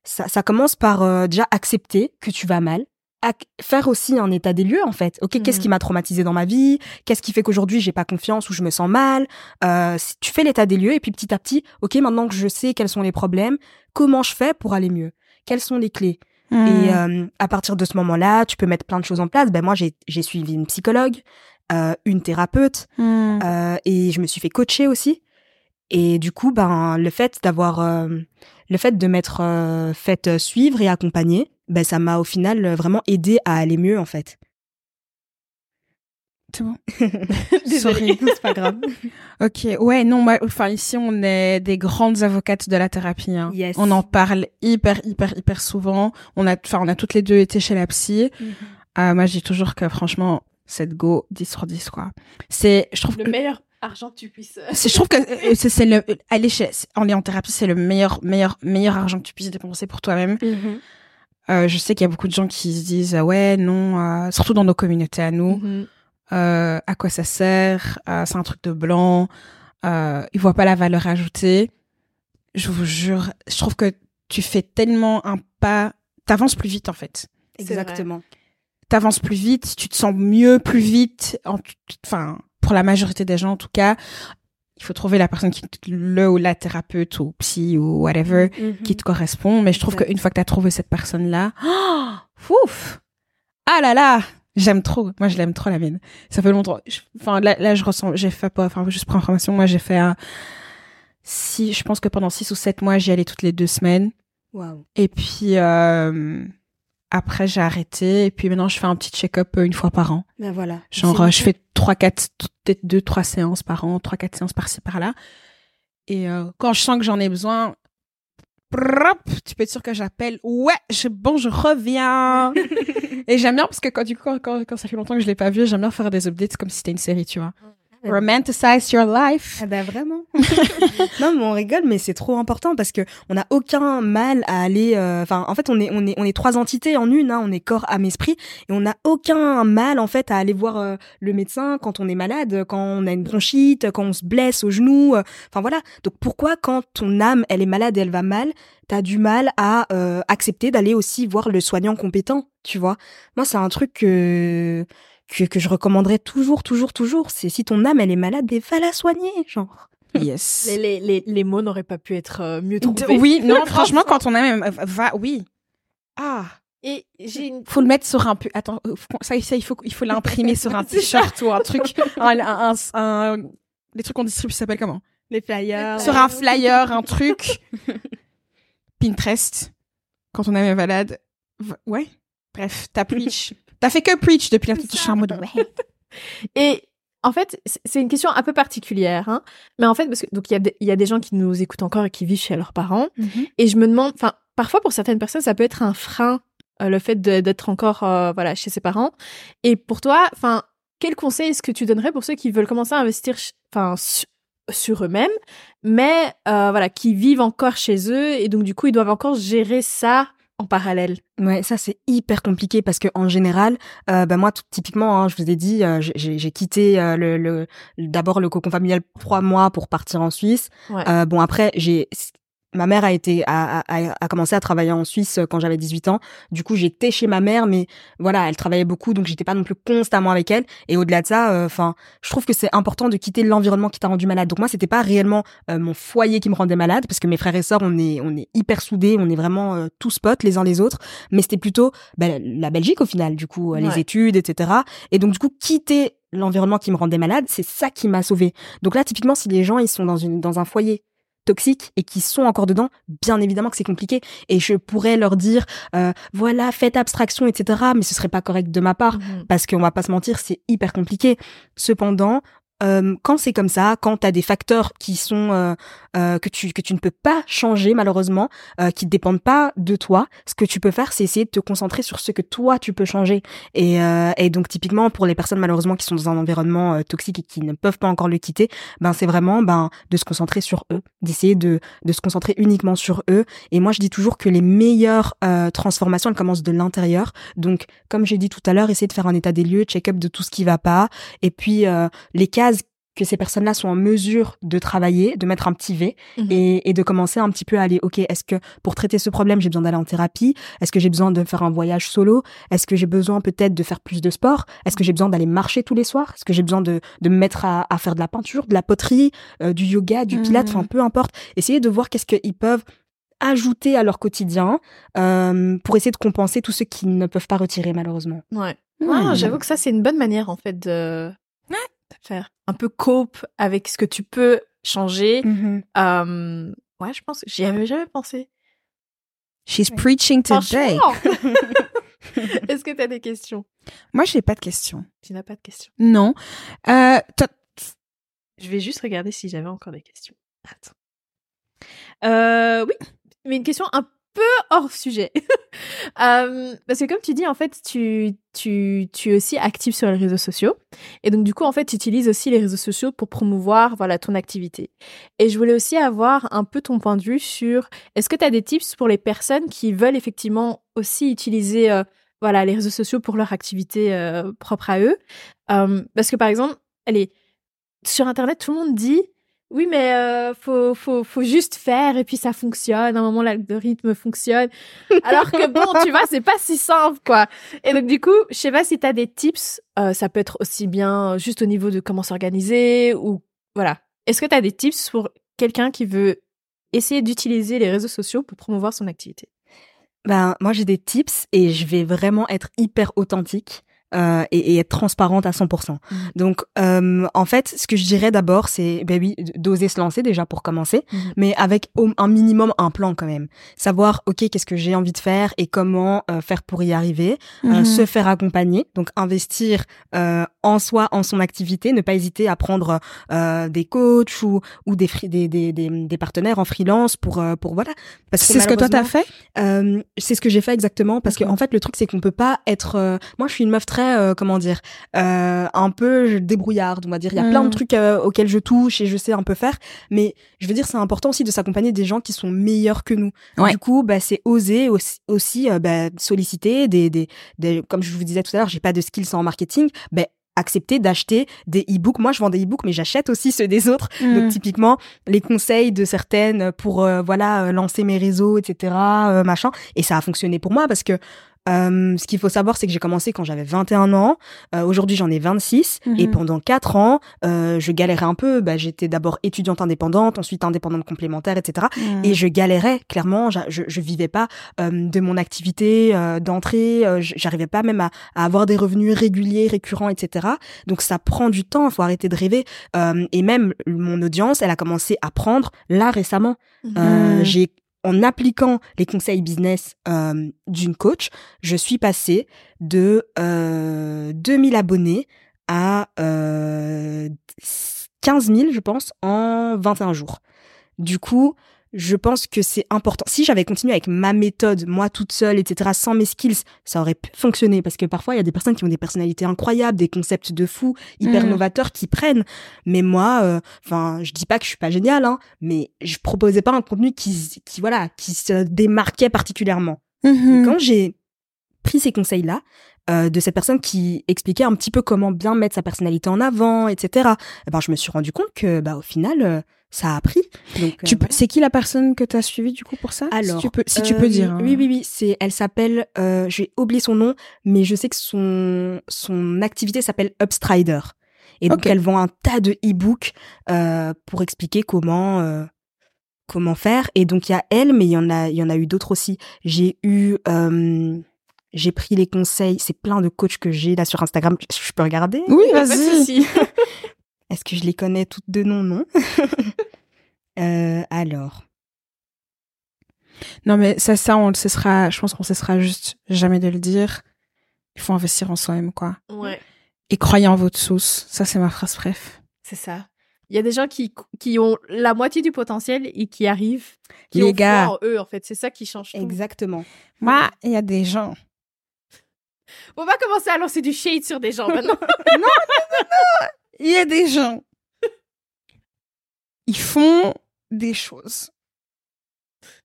ça, ça commence par euh, déjà accepter que tu vas mal. Ac- faire aussi un état des lieux en fait. Ok, qu'est-ce Mhm. qui m'a traumatisé dans ma vie? Qu'est-ce qui fait qu'aujourd'hui j'ai pas confiance ou je me sens mal? Euh, si Tu fais l'état des lieux et puis petit à petit, ok, maintenant que je sais quels sont les problèmes, comment je fais pour aller mieux? Quelles sont les clés? Et euh, à partir de ce moment-là, tu peux mettre plein de choses en place. Ben moi, j'ai j'ai suivi une psychologue, euh, une thérapeute, Hmm. euh, et je me suis fait coacher aussi. Et du coup, ben le fait d'avoir, euh, le fait de m'être euh, fait suivre et accompagner, ben ça m'a au final euh, vraiment aidé à aller mieux en fait. C'est bon. *laughs* *laughs* Désolée. *laughs* C'est pas grave. Ok, ouais, non, moi, enfin ici on est des grandes avocates de la thérapie. hein. Yes. On en parle hyper, hyper, hyper souvent. On a, enfin, on a toutes les deux été chez la psy. Euh, moi, je dis toujours que franchement, cette go 10 sur 10 quoi. C'est, je trouve Le que meilleur. argent que tu puisses. C'est- Je trouve que euh, c'est c'est le aller chez aller en thérapie, c'est le meilleur meilleur meilleur argent que tu puisses dépenser pour toi-même. Mhm. Euh, je sais qu'il y a beaucoup de gens qui se disent ah ouais non, euh, surtout dans nos communautés à nous, Mhm. euh, à quoi ça sert Euh, C'est un truc de blanc. Euh, ils voient pas la valeur ajoutée. Je vous jure, je trouve que tu fais tellement un pas, t'avances plus vite en fait. Exactement. T'avances plus vite, tu te sens mieux plus vite. en- Enfin, pour la majorité des gens en tout cas, il faut trouver la personne qui le ou la thérapeute ou psy ou whatever Mhm. qui te correspond. Mais je trouve qu'une fois que tu as trouvé cette personne-là, *gasps* oh, ouf, ah là là, j'aime trop. Moi, je l'aime trop la mienne. Ça fait longtemps. Enfin, là, là, je ressens, j'ai fait pas, enfin, juste pour information, moi, j'ai fait un, si, je pense que pendant six ou sept mois, j'y allais toutes les deux semaines. Waouh. Et puis, euh, après, j'ai arrêté. Et puis maintenant, je fais un petit check-up euh, une fois par an. Ben voilà. Genre, euh, je fais trois, quatre, peut-être deux, trois séances par an, trois, quatre séances par-ci, par-là. Et euh, quand je sens que j'en ai besoin, prrrop, tu peux être sûr que j'appelle. Ouais, je, bon, je reviens. *laughs* Et j'aime bien parce que quand, du coup, quand, quand, quand ça fait longtemps que je l'ai pas vu, j'aime bien faire des updates comme si c'était une série, tu vois. Romanticize your life. Ah bah vraiment. *laughs* non, mais on rigole, mais c'est trop important parce que on n'a aucun mal à aller. euh, Enfin, en fait, on est on est on est trois entités en une. Hein, on est corps, âme, esprit, et on n'a aucun mal en fait à aller voir euh, le médecin quand on est malade, quand on a une bronchite, quand on se blesse au genou. euh, Enfin voilà. Donc pourquoi quand ton âme elle est malade et elle va mal, t'as du mal à euh, accepter d'aller aussi voir le soignant compétent, tu vois? Moi, c'est un truc que que, que je recommanderais toujours, toujours, toujours. C'est si ton âme elle est malade, ben, va la soigner, genre. *laughs* Yes. Les, les, les, les mots n'auraient pas pu être euh, mieux trouvés. Oui, *laughs* non, franchement, quand on a même, va, oui. Ah. Et j'ai une. faut le mettre sur un peu attends euh, ça, ça il faut il faut l'imprimer sur un *laughs* t-shirt ou un truc un, un, un, un- les trucs qu'on distribue ça s'appelle comment? Les flyers. sur un flyer un truc Pinterest quand on est malade ouais bref t'as preach t'as fait que preach depuis la petite chambre de ouais *laughs* Et en fait, c'est une question un peu particulière, hein. Mais en fait, parce que donc il y, a des- il y a des gens qui nous écoutent encore et qui vivent chez leurs parents. Et je me demande, enfin, parfois pour certaines personnes, ça peut être un frein, euh, le fait d'être encore, euh, voilà, chez ses parents. Et pour toi, enfin, quel conseil est-ce que tu donnerais pour ceux qui veulent commencer à investir, enfin, su- sur eux-mêmes, mais euh, voilà, qui vivent encore chez eux et donc du coup ils doivent encore gérer ça en parallèle. Ouais, ça c'est hyper compliqué parce que en général, euh, bah moi tout- typiquement, hein, je vous ai dit, euh, j'ai- quitté euh, le, le d'abord le cocon familial pour trois mois pour partir en Suisse. Ouais. Euh, bon après, j'ai ma mère a été a, a, a- commencé à travailler en Suisse euh, quand j'avais 18 ans. Du coup, j'étais chez ma mère, mais voilà, elle travaillait beaucoup, donc j'étais pas non plus constamment avec elle. Et au-delà de ça, enfin, je trouve que c'est important de quitter l'environnement qui t'a rendu malade. Donc moi, c'était pas réellement euh, mon foyer qui me rendait malade, parce que mes frères et sœurs, on est on est hyper soudés, on est vraiment euh, tous potes les uns les autres. Mais c'était plutôt bah, la Belgique au final, du coup, euh, les études, etc. Et donc du coup, quitter l'environnement qui me rendait malade, c'est ça qui m'a sauvée. Donc là, typiquement, si les gens ils sont dans une dans un foyer toxiques et qui sont encore dedans, bien évidemment que c'est compliqué. Et je pourrais leur dire, euh, voilà, faites abstraction, etc. Mais ce serait pas correct de ma part Mhm. parce qu'on va pas se mentir, c'est hyper compliqué. Cependant, euh, quand c'est comme ça, quand tu as des facteurs qui sont euh, euh, que tu que tu ne peux pas changer malheureusement, euh, qui ne dépendent pas de toi, ce que tu peux faire, c'est essayer de te concentrer sur ce que toi tu peux changer. Et, euh, et donc typiquement pour les personnes malheureusement qui sont dans un environnement toxique et qui ne peuvent pas encore le quitter, ben c'est vraiment ben de se concentrer sur eux, d'essayer de de se concentrer uniquement sur eux. Et moi je dis toujours que les meilleures transformations elles commencent de l'intérieur. Donc comme j'ai dit tout à l'heure, essayer de faire un état des lieux, check-up de tout ce qui va pas, et puis les cases que ces personnes-là sont en mesure de travailler, de mettre un petit V Mhm. et, et de commencer un petit peu à aller, ok, est-ce que pour traiter ce problème, j'ai besoin d'aller en thérapie? Est-ce que j'ai besoin de faire un voyage solo? Est-ce que j'ai besoin peut-être de faire plus de sport? Est-ce que j'ai besoin d'aller marcher tous les soirs? Est-ce que j'ai besoin de, de me mettre à, à faire de la peinture, de la poterie, euh, du yoga, du pilate, Mhm. enfin peu importe. Essayer de voir qu'est-ce qu'ils peuvent ajouter à leur quotidien euh, pour essayer de compenser tous ceux qui ne peuvent pas retirer malheureusement. Ouais. Ah, J'avoue que ça, c'est une bonne manière, en fait, de faire un peu cope avec ce que tu peux changer. Euh, ouais, je pense que j'y avais jamais pensé. she's preaching today. *laughs* Est-ce que tu as des questions? Moi j'ai pas de questions Tu n'as pas de questions? non euh, Je vais juste regarder si j'avais encore des questions. Attends. Euh, oui, mais une question un peu hors sujet. *laughs* Euh, parce que comme tu dis, en fait, tu, tu, tu es aussi active sur les réseaux sociaux. Et donc, du coup, en fait, tu utilises aussi les réseaux sociaux pour promouvoir, voilà, ton activité. Et je voulais aussi avoir un peu ton point de vue sur, est-ce que tu as des tips pour les personnes qui veulent effectivement aussi utiliser, euh, voilà, les réseaux sociaux pour leur activité euh, propre à eux? Parce que, par exemple, allez, sur Internet, tout le monde dit, oui, mais euh, faut, faut, faut juste faire et puis ça fonctionne. À un moment, l'algorithme fonctionne. Alors que bon, tu vois, c'est pas si simple, quoi. Et donc, du coup, je sais pas si tu as des tips. Euh, ça peut être aussi bien juste au niveau de comment s'organiser ou voilà. Est-ce que tu as des tips pour quelqu'un qui veut essayer d'utiliser les réseaux sociaux pour promouvoir son activité? Ben, moi, j'ai des tips et je vais vraiment être hyper authentique. Euh, et, et, être transparente à 100%. Mmh. Donc, euh, en fait, ce que je dirais d'abord, c'est, ben oui, d'oser se lancer déjà pour commencer, Mmh. mais avec au- un minimum un plan quand même. Savoir, ok, qu'est-ce que j'ai envie de faire et comment euh, faire pour y arriver. Euh, Mhm. se faire accompagner, donc investir euh, en soi, en son activité, ne pas hésiter à prendre euh, des coachs ou, ou des, des, des, des, des partenaires en freelance pour, pour voilà. Parce C'est ce que toi t'as fait? euh, c'est ce que j'ai fait exactement parce que en fait le truc c'est qu'on peut pas être euh, moi je suis une meuf très euh, comment dire euh, un peu débrouillarde on va dire. Il y a plein de Mm. trucs euh, auxquels je touche et je sais un peu faire. Mais je veux dire c'est important aussi de s'accompagner des gens qui sont meilleurs que nous. Ouais. du coup bah c'est oser aussi, aussi bah, solliciter des, des des comme je vous disais tout à l'heure j'ai pas de skills en marketing. Ben accepter d'acheter des e-books. Moi je vends des e-books mais j'achète aussi ceux des autres. Mm. donc typiquement les conseils de certaines pour euh, voilà euh, lancer mes réseaux etc euh, machin. Et ça a fonctionné pour moi parce que euh, ce qu'il faut savoir c'est que j'ai commencé quand j'avais 21 ans. Euh, aujourd'hui j'en ai 26 et Mhm. pendant 4 ans euh, je galérais un peu. Bah, j'étais d'abord étudiante indépendante ensuite indépendante complémentaire etc et je galérais clairement. Je, je vivais pas euh, de mon activité euh, d'entrée. Euh, j'arrivais pas même à, à avoir des revenus réguliers récurrents etc donc ça prend du temps. Faut arrêter de rêver. Euh, et même mon audience elle a commencé à prendre là récemment. J'ai en appliquant les conseils business euh, d'une coach, je suis passée de euh, 2000 abonnés à euh, 15 000, je pense, en 21 jours. Du coup, je pense que c'est important. Si j'avais continué avec ma méthode, moi toute seule, etc., sans mes skills, ça aurait pu fonctionner parce que parfois il y a des personnes qui ont des personnalités incroyables, des concepts de fou, hyper Mhm. novateurs qui prennent. Mais moi, enfin, je dis pas que je suis pas géniale, hein, mais je proposais pas un contenu qui, qui voilà, qui se démarquait particulièrement. Mhm. Et Quand j'ai pris ces conseils-là, euh, de cette personne qui expliquait un petit peu comment bien mettre sa personnalité en avant, etc. eh ben, je me suis rendu compte que, bah, au final, euh, ça a pris. Donc, euh, Tu peux- voilà. C'est qui la personne que tu as suivie du coup pour ça? Alors, si tu peux, si tu peux dire. hein. Oui, oui, oui. C'est, elle s'appelle, j'ai oublié son nom, mais je sais que son, son activité s'appelle Upstrider. Et donc, elle vend un tas de e-books euh, pour expliquer comment, euh, comment faire. Et donc, il y a elle, mais il y en a, il y en a eu d'autres aussi. J'ai eu, euh, j'ai pris les conseils. C'est plein de coachs que j'ai là sur Instagram. Je peux regarder? Oui, vas-y. *laughs* Est-ce que je les connais toutes de nom Non? *laughs* euh, alors. Non, mais ça, ça, on le cessera. Je pense qu'on cessera juste jamais de le dire. Il faut investir en soi-même, quoi. Ouais, Et croyez en votre sauce. Ça, c'est ma phrase bref. c'est ça. Il y a des gens qui, qui ont la moitié du potentiel et qui arrivent, qui Les ont gars. foi en eux, en fait. C'est ça qui change tout. Exactement. Moi, il y a des gens. On va commencer à lancer du shade sur des gens *laughs* maintenant. Il y a des gens. Ils font des choses.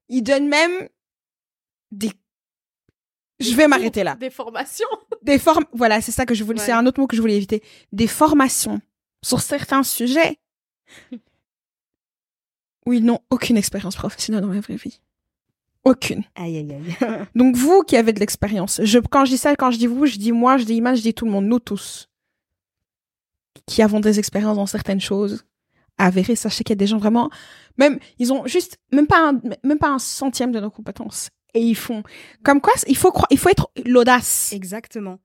Ils donnent même des. Je vais m'arrêter là. Des formations. Des formes. Voilà, c'est ça que je voulais. Ouais. C'est un autre mot que je voulais éviter. Des formations sur certains sujets *laughs* où ils n'ont aucune expérience professionnelle dans la vraie vie. Aucune. Aïe, aïe, aïe. *laughs* Donc vous qui avez de l'expérience, je, quand je dis ça, quand je dis vous, je dis moi, je dis Iman, je dis tout le monde, nous tous, qui avons des expériences dans certaines choses, avérées, sachez qu'il y a des gens vraiment, même, ils ont juste, même pas un, même pas un centième de nos compétences. Et ils font, comme quoi, il faut croire, il faut être l'audace. Exactement.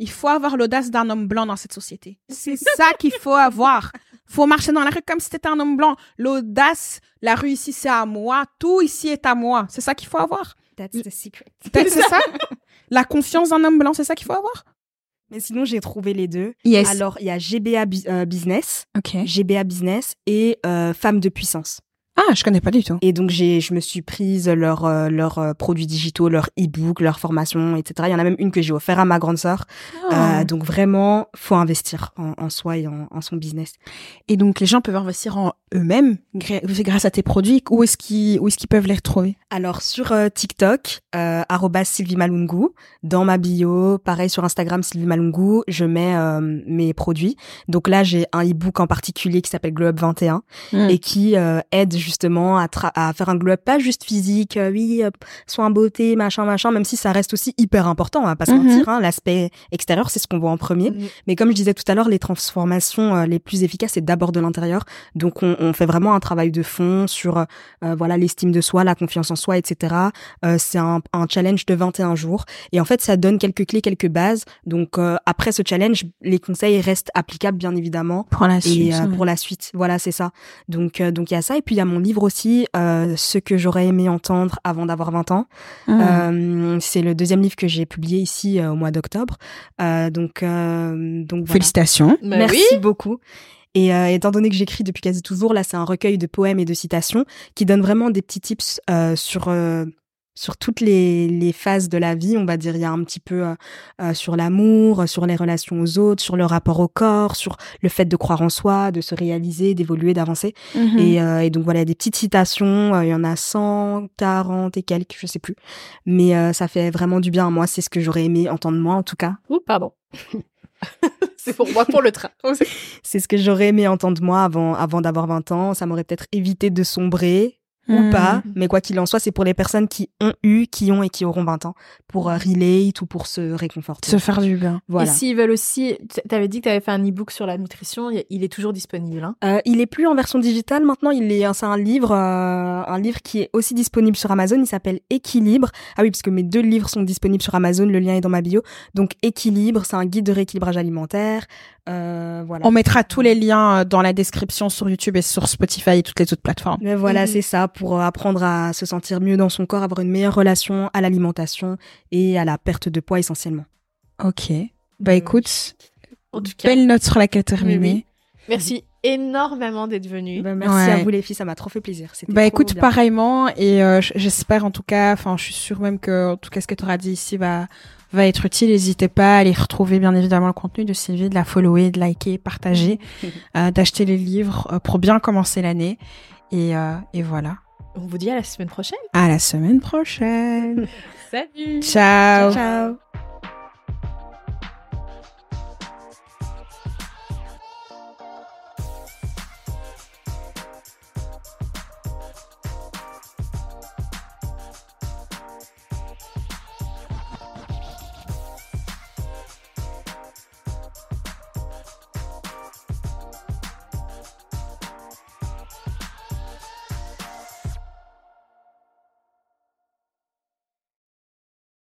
Il faut avoir l'audace d'un homme blanc dans cette société. *laughs* C'est ça qu'il faut avoir. Faut marcher dans la rue comme si t'étais un homme blanc. L'audace, la rue ici, c'est à moi. Tout ici est à moi. C'est ça qu'il faut avoir. That's the secret. *laughs* C'est ça? *laughs* La confiance d'un homme blanc, c'est ça qu'il faut avoir? Mais sinon, j'ai trouvé les deux. Yes. Alors, il y a GBA euh, Business, ok. GBA Business et euh, Femmes de puissance. Ah, je connais pas du tout. Et donc j'ai, je me suis prise leurs euh, leurs euh, produits digitaux, leurs e-books, leurs formations, etc. Il y en a même une que j'ai offert à ma grande sœur. Ah. Euh, donc vraiment, faut investir en, en soi et en, en son business. Et donc les gens peuvent investir en eux-mêmes grâce à tes produits. Où est-ce qu'ils où est-ce qu'ils peuvent les retrouver? Alors sur TikTok, Sylvie Malungu, dans ma bio, pareil sur Instagram Sylvie Malungu, je mets mes produits. Donc là j'ai un e-book en particulier qui s'appelle Glow Up 21 Mm. et qui aide justement à, faire un glow pas juste physique, euh, oui, euh, soin beauté, machin, machin, même si ça reste aussi hyper important, on va pas se Mhm. mentir, hein, l'aspect extérieur c'est ce qu'on voit en premier. Mais comme je disais tout à l'heure, les transformations euh, les plus efficaces c'est d'abord de l'intérieur. Donc on, on fait vraiment un travail de fond sur euh, voilà l'estime de soi, la confiance en soi, etc. C'est un, un challenge de 21 jours et en fait ça donne quelques clés, quelques bases. Donc après ce challenge, les conseils restent applicables bien évidemment Pour la suite. ouais. pour la suite. Voilà, c'est ça. Donc donc il y a ça et puis il y a mon livre aussi euh, ce que j'aurais aimé entendre avant d'avoir 20 ans. Mm. Euh, c'est le deuxième livre que j'ai publié ici euh, au mois d'octobre. Euh, donc euh, donc voilà. Félicitations. Bah Merci oui. beaucoup. Et euh, étant donné que j'écris depuis quasi toujours, là, c'est un recueil de poèmes et de citations qui donne vraiment des petits tips euh, sur euh, sur toutes les, les phases de la vie. On va dire, il y a un petit peu euh, euh, sur l'amour, sur les relations aux autres, sur le rapport au corps, sur le fait de croire en soi, de se réaliser, d'évoluer, d'avancer. Mhm. Et, euh, et donc voilà, des petites citations. euh, Il y en a 140 et quelques, je sais plus. Mais euh, ça fait vraiment du bien à moi. C'est ce que j'aurais aimé entendre moi, en tout cas. Ouh, pardon. *laughs* c'est pour moi pour le train. *laughs* C'est ce que j'aurais aimé entendre moi avant, avant d'avoir 20 ans. Ça m'aurait peut-être évité de sombrer ou Mm. pas. Mais quoi qu'il en soit, c'est pour les personnes qui ont eu, qui ont et qui auront 20 ans pour euh, relate ou pour se réconforter. Se faire du bien. Voilà. Et s'ils veulent aussi, t'avais dit que t'avais fait un e-book sur la nutrition, il il est toujours disponible. Hein. Euh, il est plus en version digitale maintenant. Il est, c'est un livre, euh, un livre qui est aussi disponible sur Amazon. Il s'appelle Équilibre. Ah oui, parce que mes deux livres sont disponibles sur Amazon. Le lien est dans ma bio. Donc Équilibre, c'est un guide de rééquilibrage alimentaire. Euh, voilà. On mettra tous les liens euh, dans la description sur YouTube et sur Spotify et toutes les autres plateformes. Mais voilà, Mhm. c'est ça, pour euh, apprendre à se sentir mieux dans son corps, avoir une meilleure relation à l'alimentation et à la perte de poids essentiellement. Ok. Bah Mm. écoute, En tout cas, belle note sur laquelle terminer. Oui, merci énormément d'être venu. Bah, merci Ouais. à vous les filles, ça m'a trop fait plaisir. Bah trop écoute, bien. pareillement, et euh, j'espère en tout cas, enfin je suis sûre même que en tout cas ce que tu auras dit ici va, va être utile. N'hésitez pas à aller retrouver bien évidemment le contenu de Sylvie, de la follower, de liker, partager, *laughs* euh, d'acheter les livres euh, pour bien commencer l'année. Et, euh, et voilà. On vous dit à la semaine prochaine. À la semaine prochaine. *laughs* Salut Ciao. Ciao.